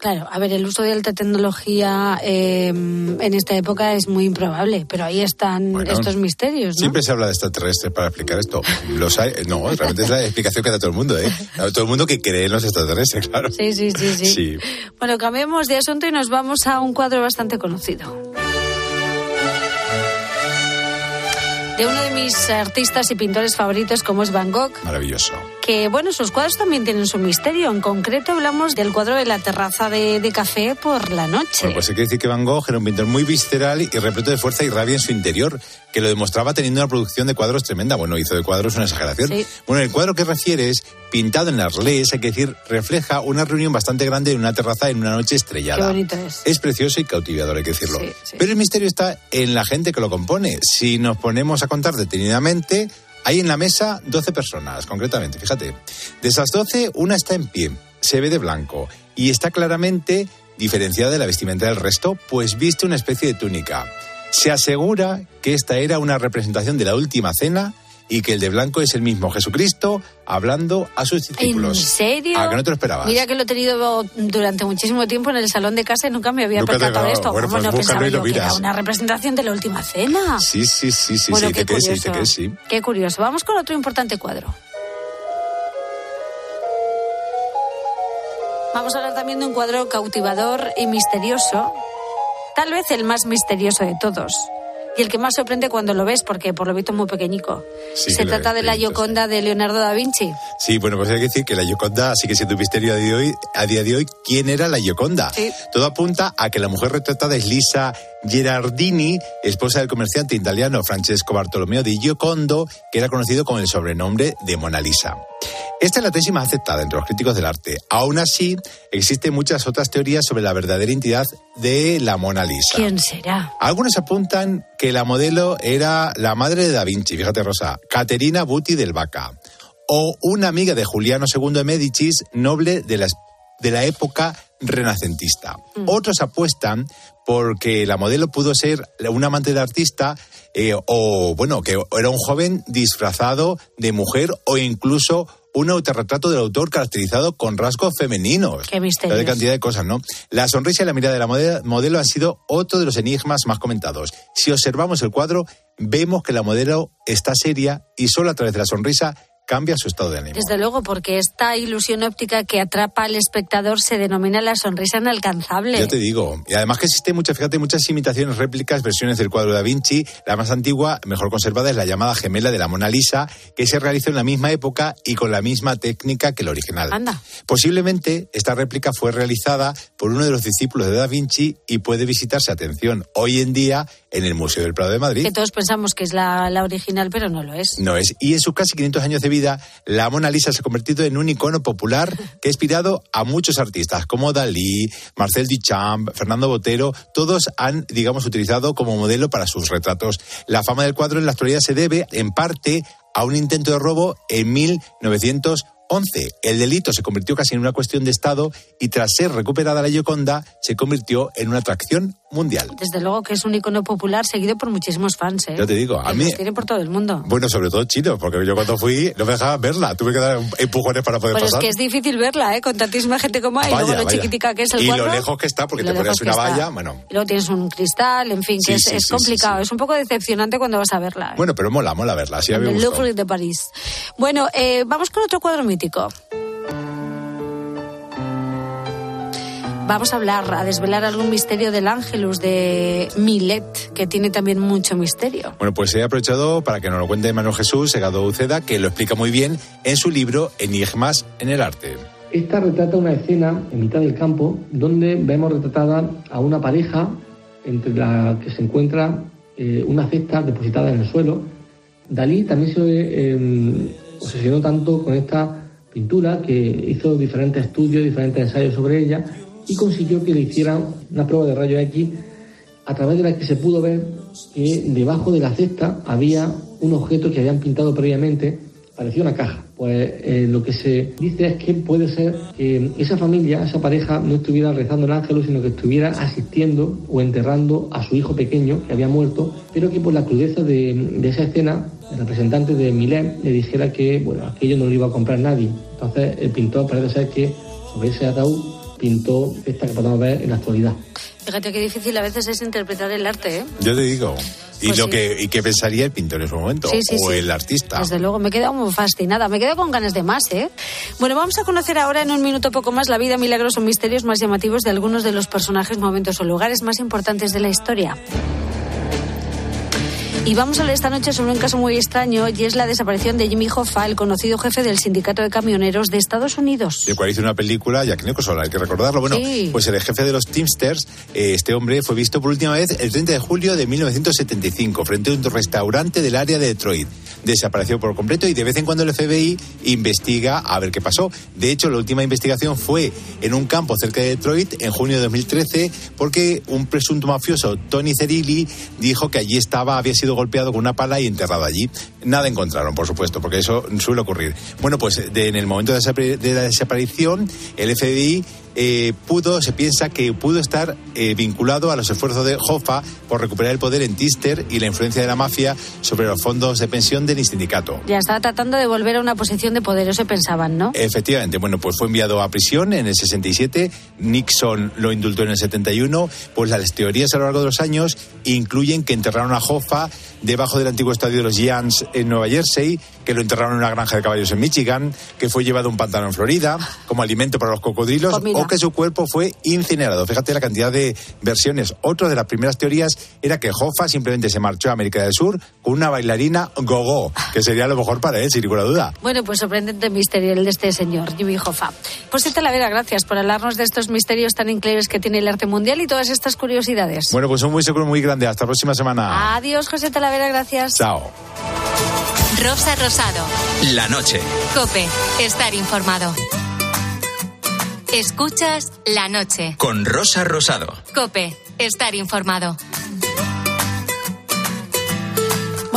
Claro, a ver, el uso de alta tecnología eh, en esta época es muy improbable, pero ahí están Bueno, estos misterios, ¿no? Siempre se habla de extraterrestres para explicar esto. Los hay, no, realmente es la explicación que da todo el mundo, ¿eh? Todo el mundo que cree en los extraterrestres, claro. Sí, sí, sí, sí. Sí. Bueno, cambiemos de asunto y nos vamos a un cuadro bastante conocido. De uno de mis artistas y pintores favoritos, como es Van Gogh, Maravilloso. que bueno, sus cuadros también tienen su misterio. En concreto hablamos del cuadro de la terraza de, de café por la noche. Bueno, pues hay que decir que Van Gogh era un pintor muy visceral y repleto de fuerza y rabia en su interior, que lo demostraba teniendo una producción de cuadros tremenda. Bueno, hizo de cuadros una exageración. Sí. Bueno, el cuadro que refieres, pintado en Arles, hay que decir, refleja una reunión bastante grande en una terraza en una noche Qué estrellada. bonito es. Es precioso y cautivador, hay que decirlo. Sí, sí. Pero el misterio está en la gente que lo compone. Si nos ponemos a contar detenidamente, hay en la mesa 12 personas, concretamente, fíjate. De esas 12, una está en pie, se ve de blanco y está claramente diferenciada de la vestimenta del resto, pues viste una especie de túnica. Se asegura que esta era una representación de la última cena y que el de blanco es el mismo Jesucristo hablando a sus discípulos. ¿En serio? ¿A que no te lo esperabas? Mira que lo he tenido durante muchísimo tiempo en el salón de casa y nunca me había Nunca percatado de esto. Bueno, pues no pensaba yo que era una representación de la última cena. Sí, sí, sí, sí, Bueno, sí, qué te crees, curioso. te crees, sí. Qué curioso. Vamos con otro importante cuadro. Vamos a hablar también de un cuadro cautivador y misterioso, tal vez el más misterioso de todos. Y el que más sorprende cuando lo ves, porque por lo visto es muy pequeñico. Sí, Se trata de la Gioconda de Leonardo da Vinci. Sí, bueno, pues hay que decir que la Gioconda sigue siendo un misterio a día de hoy. A día de hoy ¿Quién era la Gioconda? Todo apunta a que la mujer retratada es Lisa Gerardini, esposa del comerciante italiano Francesco Bartolomeo di Giocondo, que era conocido con el sobrenombre de Mona Lisa. Esta es la tesis más aceptada entre los críticos del arte. Aún así, existen muchas otras teorías sobre la verdadera identidad de la Mona Lisa. ¿Quién será? Algunos apuntan que la modelo era la madre de Da Vinci, fíjate Rosa, Caterina Buti del Vaca, o una amiga de Juliano II de Médicis, noble de la, de la época renacentista. Otros apuestan porque la modelo pudo ser un amante de artista eh, o, bueno, que era un joven disfrazado de mujer o incluso un autorretrato del autor caracterizado con rasgos femeninos. Qué misterio. De cantidad de cosas, ¿no? La sonrisa y la mirada de la modelo, modelo han sido otro de los enigmas más comentados. Si observamos el cuadro, vemos que la modelo está seria y solo a través de la sonrisa cambia su estado de ánimo. Desde luego, porque esta ilusión óptica que atrapa al espectador se denomina la sonrisa inalcanzable. Ya te digo. Y además que existen muchas, fíjate, muchas imitaciones, réplicas, versiones del cuadro de Da Vinci. La más antigua, mejor conservada, es la llamada gemela de la Mona Lisa, que se realizó en la misma época y con la misma técnica que el original. Anda. Posiblemente esta réplica fue realizada por uno de los discípulos de Da Vinci y puede visitarse, atención, hoy en día en el Museo del Prado de Madrid. Que todos pensamos que es la, la original, pero no lo es. No es. Y en sus casi 500 años de vida, la Mona Lisa se ha convertido en un icono popular que ha inspirado a muchos artistas como Dalí, Marcel Duchamp, Fernando Botero. Todos han, digamos, utilizado como modelo para sus retratos. La fama del cuadro en la actualidad se debe, en parte, a un intento de robo en 1911. El delito se convirtió casi en una cuestión de Estado y tras ser recuperada la Gioconda, se convirtió en una atracción mundial. Desde luego que es un icono popular seguido por muchísimos fans. ¿eh? Ya te digo, a Que mí... los tiene por todo el mundo. Bueno, sobre todo chino, porque yo cuando fui no me dejaban verla. Tuve que dar empujones para poder Pero es pasar. que es difícil verla, ¿eh? Con tantísima gente como hay. y luego lo vaya. chiquitica que es el y cuadro. lo lejos que está, porque te pones una está. valla, bueno. Y luego tienes un cristal, en fin, que Sí, es, sí, es sí, complicado. Es un poco decepcionante cuando vas a verla. ¿eh? Bueno, pero mola, mola verla, así el. Louvre de París. Bueno, eh, vamos con otro cuadro mítico. Vamos a hablar, a desvelar algún misterio del Ángelus de Millet, que tiene también mucho misterio. Bueno, pues he aprovechado para que nos lo cuente Manuel Jesús Segado Uceda, que lo explica muy bien en su libro Enigmas en el arte. Esta retrata una escena en mitad del campo donde vemos retratada a una pareja entre la que se encuentra eh, una cesta depositada en el suelo. Dalí también se eh, obsesionó tanto con esta pintura que hizo diferentes estudios, diferentes ensayos sobre ella y consiguió que le hicieran una prueba de rayos X a través de la que se pudo ver que debajo de la cesta había un objeto que habían pintado previamente, parecía una caja. Pues eh, lo que se dice es que puede ser que esa familia, esa pareja, no estuviera rezando el ángel, sino que estuviera asistiendo o enterrando a su hijo pequeño que había muerto, pero que por la crudeza de, esa escena, el representante de Milén le dijera que bueno, aquello no lo iba a comprar nadie. Entonces el pintor parece ser que sobre ese ataúd pintó esta que podemos ver en la actualidad. Fíjate qué difícil a veces es interpretar el arte, ¿eh? Yo te digo. Y Pues lo sí. que y qué pensaría el pintor en su momento Sí, sí, o sí. el artista. Desde luego, me he quedado muy fascinada. Me quedo con ganas de más, ¿eh? Bueno, vamos a conocer ahora en un minuto poco más la vida, milagros o misterios más llamativos de algunos de los personajes, momentos o lugares más importantes de la historia. Y vamos a hablar esta noche sobre un caso muy extraño y es la desaparición de Jimmy Hoffa, el conocido jefe del sindicato de camioneros de Estados Unidos. de cual hizo una película, Jack Nicholson, hay que recordarlo. Bueno, Sí. pues el jefe de los Teamsters, eh, este hombre fue visto por última vez el 30 de julio de 1975 frente a un restaurante del área de Detroit. Desapareció por completo y de vez en cuando el FBI investiga a ver qué pasó. De hecho, la última investigación fue en un campo cerca de Detroit en junio de 2013 porque un presunto mafioso, Tony Cerilli, dijo que allí estaba, había sido golpeado con una pala y enterrado allí. Nada encontraron, por supuesto, porque eso suele ocurrir. Bueno, pues en el momento de la desaparición, el FBI eh, pudo, se piensa que pudo estar eh, vinculado a los esfuerzos de Hoffa por recuperar el poder en Tister y la influencia de la mafia sobre los fondos de pensión del sindicato. Ya estaba tratando de volver a una posición de poder, eso pensaban, ¿no? Efectivamente, bueno, pues fue enviado a prisión en el 67, Nixon lo indultó en el 71, pues las teorías a lo largo de los años incluyen que enterraron a Hoffa debajo del antiguo estadio de los Giants en Nueva Jersey, que lo enterraron en una granja de caballos en Michigan, que fue llevado a un pantano en Florida como alimento para los cocodrilos o que su cuerpo fue incinerado. Fíjate la cantidad de versiones. Otra de las primeras teorías era que Hoffa simplemente se marchó a América del Sur con una bailarina gogo, que sería lo mejor para él, sin ninguna duda. Bueno, pues sorprendente misterio el de este señor, Jimmy Hoffa. Pues Talavera, gracias por hablarnos de estos misterios tan increíbles que tiene el arte mundial y todas estas curiosidades. Bueno, pues un muy seguro muy grande. Hasta la próxima semana. Adiós, José Talavera, gracias. Chao. Rosa Rosado. La noche. Cope. Estar informado. Escuchas la noche. Con Rosa Rosado. Cope. Estar informado.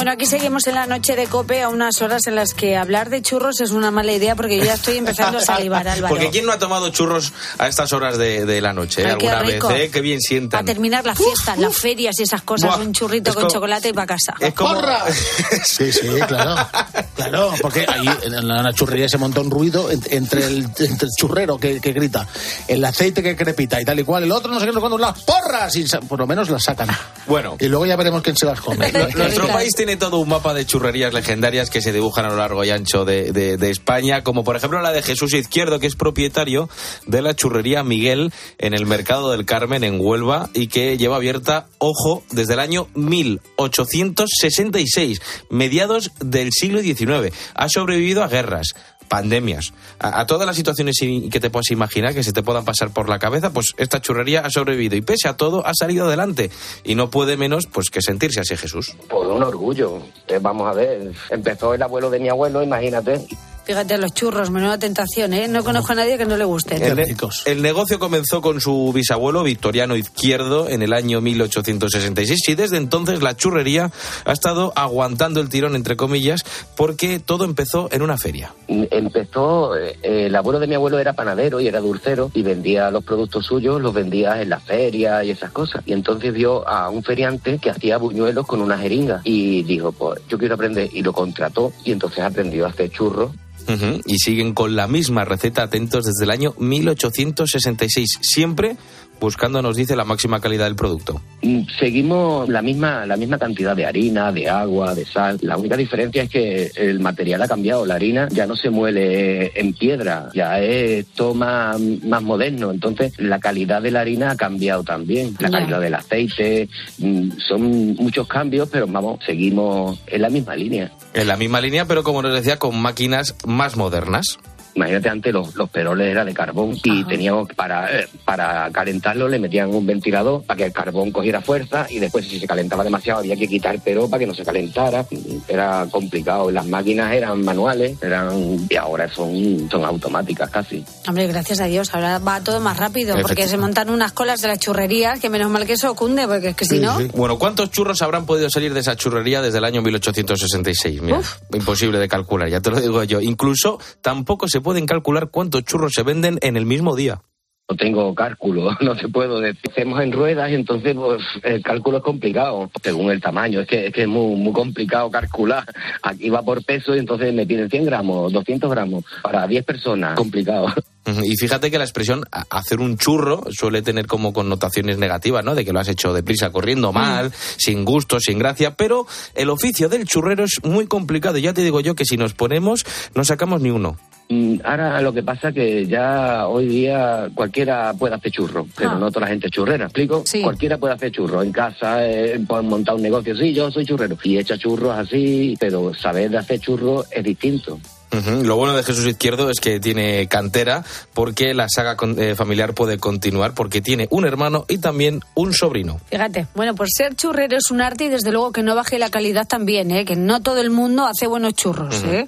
Bueno, aquí seguimos en la noche de COPE a unas horas en las que hablar de churros es una mala idea porque yo ya estoy empezando a salivar, Álvaro. Porque ¿quién no ha tomado churros a estas horas de, de la noche? eh? Qué ¿Alguna vez? eh? Qué bien Para sientan. terminar la fiesta, las ferias y esas cosas, Buah, un churrito con como- chocolate y para casa. Es como... Sí, sí, claro. Claro, porque ahí en la, churrería se monta un ruido en- entre el, entre el churrero que, que grita, el aceite que crepita y tal y cual, el otro no sé qué, cuándo, las porras, y por lo menos las sacan. Bueno. Y luego ya veremos quién se las come. Nuestro país tiene todo un mapa de churrerías legendarias que se dibujan a lo largo y ancho de, de- España, como por ejemplo la de Jesús Izquierdo, que es propietario de la churrería Miguel en el Mercado del Carmen en Huelva y que lleva abierta, ojo, desde el año 1866, mediados del siglo XIX. Ha sobrevivido a guerras, pandemias, a, todas las situaciones que te puedas imaginar que se te puedan pasar por la cabeza, pues esta churrería ha sobrevivido y pese a todo ha salido adelante y no puede menos pues que sentirse así Jesús. Por un orgullo. Eh, vamos a ver, empezó el abuelo de mi abuelo, imagínate. Fíjate, los churros, menuda tentación, ¿eh? No conozco a nadie que no le guste. El, ne- el negocio comenzó con su bisabuelo Victoriano Izquierdo en el año 1866 y desde entonces la churrería ha estado aguantando el tirón entre comillas porque todo empezó en una feria. Empezó, eh, el abuelo de mi abuelo era panadero y era dulcero y vendía los productos suyos, los vendía en las ferias y esas cosas. Y entonces vio a un feriante que hacía buñuelos con una jeringa y dijo, pues yo quiero aprender y lo contrató y entonces aprendió a hacer churros Y siguen con la misma receta atentos desde el año 1866, siempre buscando, nos dice, la máxima calidad del producto. Mm, Seguimos la misma, la misma cantidad de harina, de agua, de sal. La única diferencia es que el material ha cambiado. La harina ya no se muele en piedra, ya es todo más, más moderno. Entonces, la calidad de la harina ha cambiado también. La calidad del aceite. mm, Son muchos cambios, pero vamos, seguimos en la misma línea. En la misma línea, pero como nos decía, con máquinas más modernas. Imagínate, antes los, los peroles eran de carbón y teníamos que, para, eh, para calentarlo le metían un ventilador para que el carbón cogiera fuerza y después si se calentaba demasiado había que quitar el perol para que no se calentara. Era complicado. Las máquinas eran manuales eran y ahora son, son automáticas casi. Hombre, gracias a Dios, ahora va todo más rápido, porque se montan unas colas de las churrerías, que menos mal que eso cunde, porque es que si no... Bueno, ¿cuántos churros habrán podido salir de esa churrería desde el año 1866? Mira, imposible de calcular, ya te lo digo yo. Incluso tampoco se pueden calcular cuántos churros se venden en el mismo día. No tengo cálculo, no te puedo decir. Hacemos en ruedas y entonces pues, el cálculo es complicado, según el tamaño. Es que es, que es muy, muy complicado calcular. Aquí va por peso y entonces me piden 100 gramos, 200 gramos para 10 personas. Complicado. Y fíjate que la expresión hacer un churro suele tener como connotaciones negativas, ¿no? De que lo has hecho deprisa, corriendo mal, sin gusto, sin gracia, pero el oficio del churrero es muy complicado. y Ya te digo yo que si nos ponemos, no sacamos ni uno. Mm, Ahora lo que pasa que ya hoy día cualquiera puede hacer churro, pero Ah. no toda la gente es churrera, ¿explico? Cualquiera puede hacer churro en casa, eh, pueden montar un negocio, sí, yo soy churrero y echa churros así, pero saber de hacer churros es distinto. Lo bueno de Jesús Izquierdo es que tiene cantera porque la saga con- eh, familiar puede continuar porque tiene un hermano y también un sobrino. Fíjate, bueno, pues ser churrero es un arte y desde luego que no baje la calidad también, ¿eh? Que no todo el mundo hace buenos churros. ¿eh?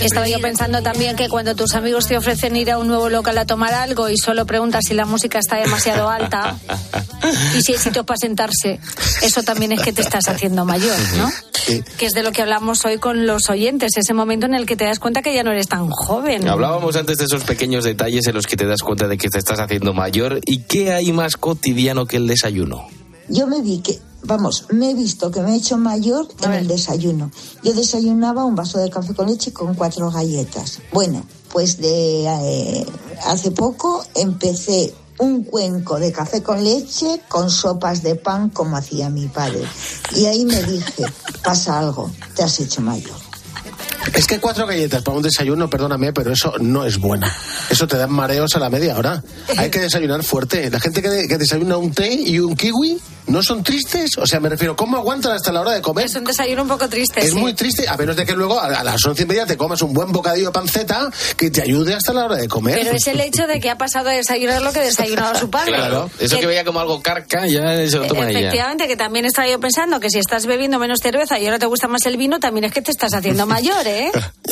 Estaba yo pensando también que cuando tus amigos te ofrecen ir a un nuevo local a tomar algo y solo preguntas si la música está demasiado alta y si hay sitios para sentarse, eso también es que te estás haciendo mayor, ¿no? Que es de lo que hablamos hoy con los oyentes, ese momento en el que te das cuenta que ya no eres tan joven. Hablábamos antes de esos pequeños detalles en los que te das cuenta de que te estás haciendo mayor. ¿Y qué hay más cotidiano que el desayuno? Yo me vi que, vamos, me he visto que me he hecho mayor en el desayuno. Yo desayunaba un vaso de café con leche con cuatro galletas. Bueno, pues de eh, hace poco empecé un cuenco de café con leche con sopas de pan como hacía mi padre. Y ahí me dije, pasa algo, te has hecho mayor. Es que cuatro galletas para un desayuno, perdóname, pero eso no es bueno. Eso te dan mareos a la media hora. Hay que desayunar fuerte. La gente que, que desayuna un té y un kiwi no son tristes. O sea, me refiero, ¿cómo aguantan hasta la hora de comer? Es un desayuno un poco triste. Es sí. muy triste, a menos de que luego a a las once y media te comas un buen bocadillo de panceta que te ayude hasta la hora de comer. Pero es el hecho de que ha pasado a desayunar lo que desayunaba su padre. Claro, eso que veía como algo carca, ya se lo toma ella. Efectivamente, que también estaba yo pensando que si estás bebiendo menos cerveza y ahora te gusta más el vino, también es que te estás haciendo mayor, ¿eh?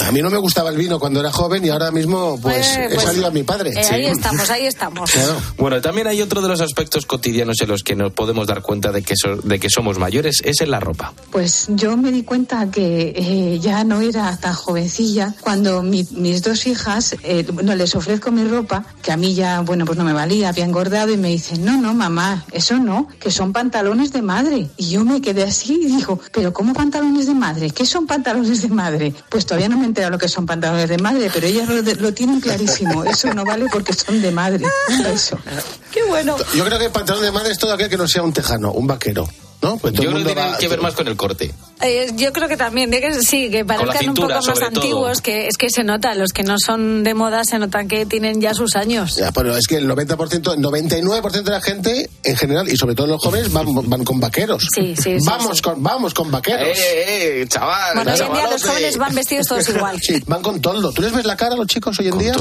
A mí no me gustaba el vino cuando era joven y ahora mismo pues, Eh, he pues, salido a mi padre. Eh, Ahí estamos, ahí estamos. Bueno, también hay otro de los aspectos cotidianos en los que nos podemos dar cuenta de que, so- de que somos mayores, es en la ropa. Pues yo me di cuenta que eh, ya no era tan jovencilla cuando mi- mis dos hijas, eh, no les ofrezco mi ropa, que a mí ya, bueno, pues no me valía, había engordado y me dicen, no, no, mamá, eso no, que son pantalones de madre. Y yo me quedé así y digo, pero ¿cómo pantalones de madre? ¿Qué son pantalones de madre? Pues todavía no me he enterado lo que son pantalones de madre, pero ellas lo, lo tienen clarísimo. Eso no vale porque son de madre. Un beso. Qué bueno. Yo creo que el pantalón de madre es todo aquel que no sea un tejano, un vaquero. ¿No? Pues todo Yo creo que tiene que ver más con el corte. Eh, yo creo que también, de que sí, que Con parezcan un poco más sobre todo. antiguos, que es que se nota, los que no son de moda se notan que tienen ya sus años. Ya, pero es que el 90%, el 99% de la gente en general y sobre todo los jóvenes van, van con vaqueros. Sí, sí, sí, Vamos sí. con vamos con vaqueros. Eh, eh, chaval. Bueno, hoy en día los jóvenes van vestidos todos igual. Sí, van con toldo. ¿Tú les ves la cara a los chicos hoy en día?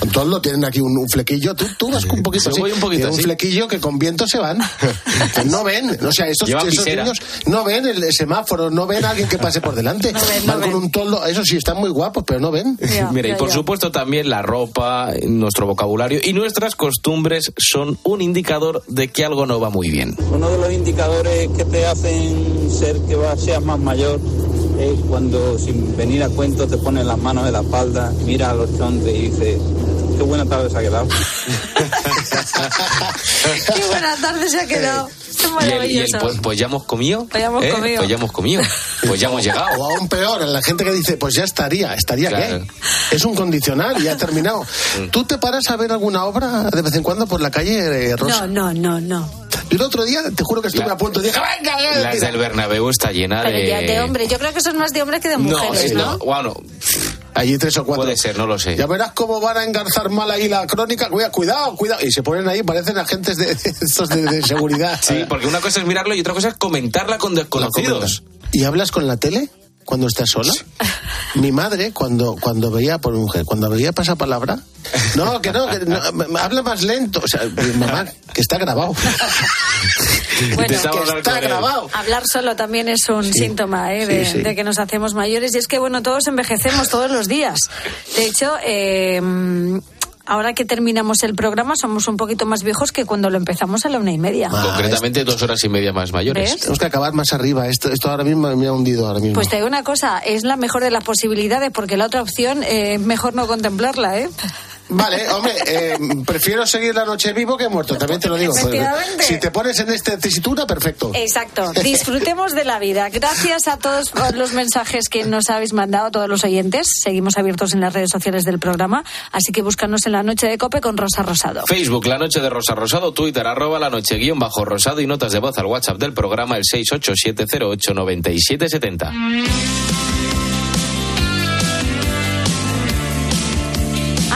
Con toldo tienen aquí un, un flequillo. Tú, tú vas con un poquito Yo así. voy un poquito Tienen un así. flequillo que con viento se van. No ven. O sea, estos, esos visera. niños no ven el semáforo, no ven a alguien que pase por delante. van con un toldo. Eso sí, están muy guapos, pero no ven. Mira, y por supuesto también la ropa, nuestro vocabulario y nuestras costumbres son un indicador de que algo no va muy bien. Uno de los indicadores que te hacen ser que seas más mayor es cuando sin venir a cuento te pones las manos en la espalda, miras al horizonte y dices, qué buena tarde se ha quedado. Qué buena tarde se ha quedado. Qué Y el, y el, maravilloso. pues, pues ya hemos comido. Pues ya hemos ¿eh? comido. Pues ya hemos comido. Pues ya hemos llegado. O aún peor, la gente que dice, pues ya estaría, estaría qué. Es un condicional y ha terminado. ¿Tú te paras a ver alguna obra de vez en cuando por la calle, eh, Rosa? No, no, no, no. Yo el otro día, te juro que estuve a punto, dije, venga, venga, Las mira". del Bernabéu está llena Pero de... ya de hombre, yo creo que es más de hombre que de No, mujeres, es- ¿no? no, bueno, Allí tres o cuatro. puede ser, no lo sé. Ya verás cómo van a engarzar mal ahí la crónica. Cuidado, cuidado. Y se ponen ahí, parecen agentes de, estos de, de seguridad. Sí, porque una cosa es mirarlo y otra cosa es comentarla con desconocidos. ¿Y hablas con la tele cuando estás sola? Mi madre, cuando, cuando veía por mujer, cuando veía pasapalabra, no, que no, que no, habla más lento. O sea, mamá, que está grabado. Bueno, que está grabado. Hablar solo también es un síntoma ¿eh? de, Sí, sí. de que nos hacemos mayores y es que, bueno, todos envejecemos todos los días. De hecho, eh, ahora que terminamos el programa somos un poquito más viejos que cuando lo empezamos a la una y media. Concretamente dos horas y media más mayores. ¿Ves? Tenemos que acabar más arriba. Esto, esto ahora mismo me ha hundido ahora mismo. Pues te digo una cosa, es la mejor de las posibilidades porque la otra opción eh, es mejor no contemplarla, ¿eh? Vale, hombre, eh, prefiero seguir la noche vivo que muerto, también te lo digo. si te pones en esta tesitura, perfecto. Exacto. Disfrutemos de la vida. Gracias a todos los mensajes que nos habéis mandado, todos los oyentes. Seguimos abiertos en las redes sociales del programa, así que búscanos en la noche de Cope con Rosa Rosado. Facebook, La Noche de Rosa Rosado, Twitter, arroba La Noche guion bajo Rosado y notas de voz al WhatsApp del programa el 687089770.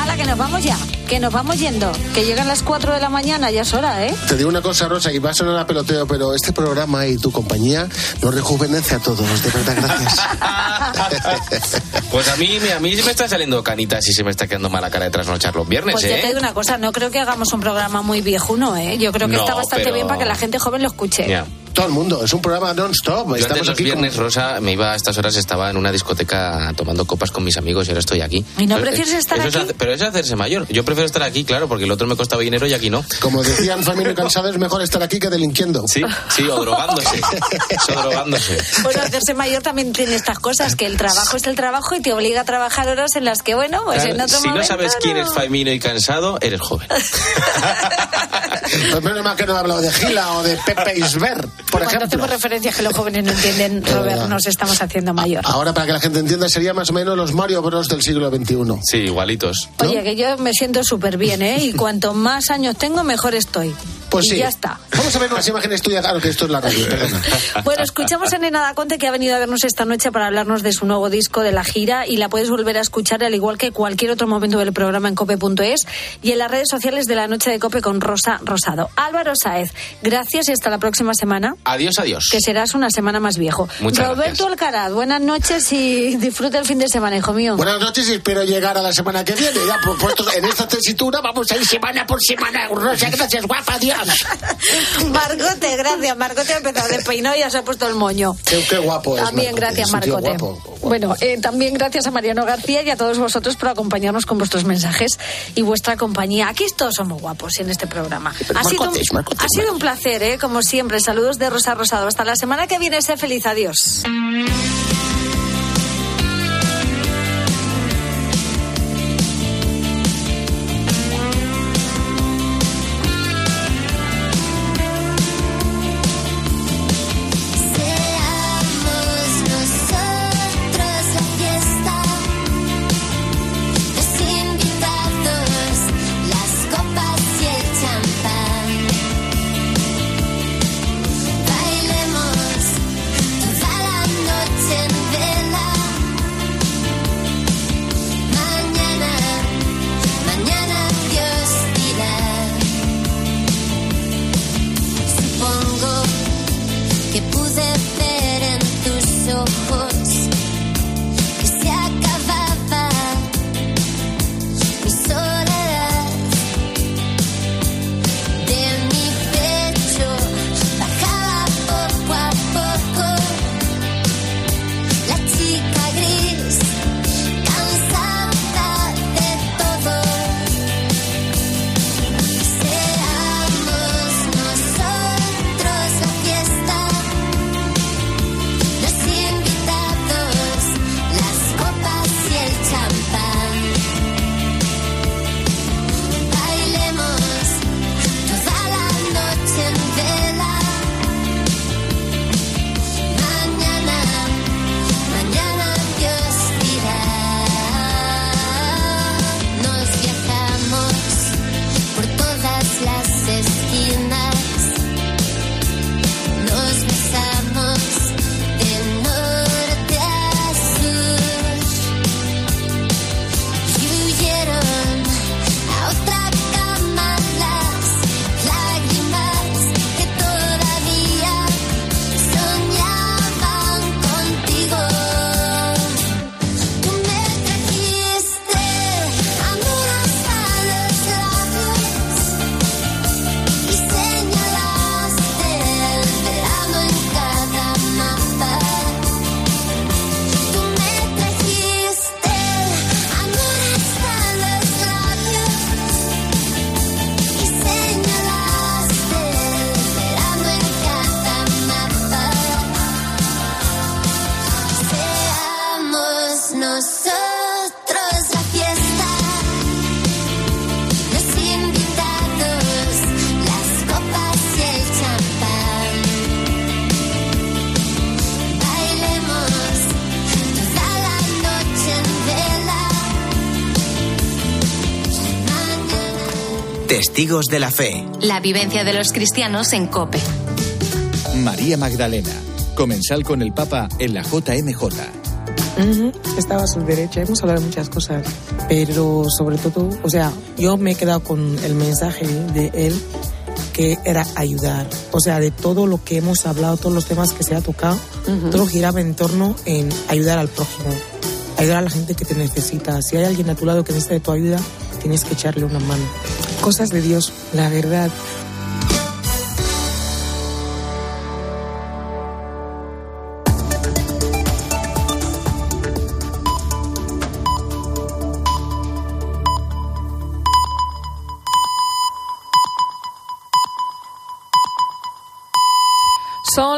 ¡Hala, que nos vamos ya! Que nos vamos yendo. Que llegan las 4 de la mañana, ya es hora, ¿eh? Te digo una cosa, Rosa, y va a sonar a peloteo, pero este programa y tu compañía nos rejuvenece a todos, de verdad, gracias. Pues a mí, me- a mí me está saliendo canitas y se me está quedando mala cara de trasnochar los viernes, Pues ya te ¿eh? digo una cosa, no creo que hagamos un programa muy viejuno, ¿eh? Yo creo que No, está bastante pero- bien para que la gente joven lo escuche. Ya. Todo el mundo, es un programa non-stop. Yo antes Estamos los aquí con- viernes, Rosa, me iba a estas horas, estaba en una discoteca tomando copas con mis amigos y ahora estoy aquí. ¿Y no Pero, prefieres eh, estar es aquí? hace- pero es hacerse mayor. Yo prefiero estar aquí, claro, porque el otro me costaba dinero y aquí no. Como decían Famino y Cansado, es mejor estar aquí que delinquiendo. Sí, sí, o drogándose. o drogándose. Bueno, hacerse mayor también tiene estas cosas, que el trabajo es el trabajo y te obliga a trabajar horas en las que, bueno, pues Claro, en otro si no sabes quién no. es Faimino y cansado, eres joven. Pues menos mal que no he hablado de Gila o de Pepe Isber, por Cuando ejemplo. hacemos referencias que los jóvenes no entienden, Robert, nos estamos haciendo mayor. Ahora, para que la gente entienda, sería más o menos los Mario Bros del siglo XXI. Sí, igualitos. Oye, que yo me siento súper bien, ¿eh? Y cuanto más años tengo, mejor estoy. Pues y sí. ya está. Vamos a ver unas imágenes tuyas. Claro que esto es la radio, perdona. Bueno, escuchamos a Nena Conte que ha venido a vernos esta noche para hablarnos de su nuevo disco, de la gira, y la puedes volver a escuchar al igual que cualquier otro momento del programa en cope.es y en las redes sociales de la noche de Cope con Rosa Rosado. Álvaro Saez, gracias y hasta la próxima semana. Adiós, adiós. Que serás una semana más viejo. Muchas Roberto Alcaraz, buenas noches y disfruta el fin de semana, hijo mío. Buenas noches y espero llegar a la semana que viene. Ya, por en esta tesitura vamos a ir semana por semana. Rosa, gracias, guapa, adiós. Margote, gracias. Margote ha empezado de peinado y ya se ha puesto el moño. Qué, qué guapo es. También Marcote, gracias, Marcote. guapo. Bueno, eh, también gracias a Mariano García y a todos vosotros por acompañarnos con vuestros mensajes y vuestra compañía. Aquí todos somos guapos en este programa. Pero Ha sido, un, Marcotes, Marcotes, ha sido un placer, ¿eh? como siempre. Saludos de Rosa Rosado. Hasta la semana que viene. Sé feliz. Adiós. Testigos de la Fe. La vivencia de los cristianos en COPE. María Magdalena, comensal con el Papa en la JMJ. Ujú, Estaba a su derecha, hemos hablado de muchas cosas, pero sobre todo, o sea, yo me he quedado con el mensaje de él que era ayudar. O sea, de todo lo que hemos hablado, todos los temas que se ha tocado, todo giraba en torno en ayudar al prójimo, ayudar a la gente que te necesita. Si hay alguien a tu lado que necesita de tu ayuda, tienes que echarle una mano. Cosas de Dios, la verdad.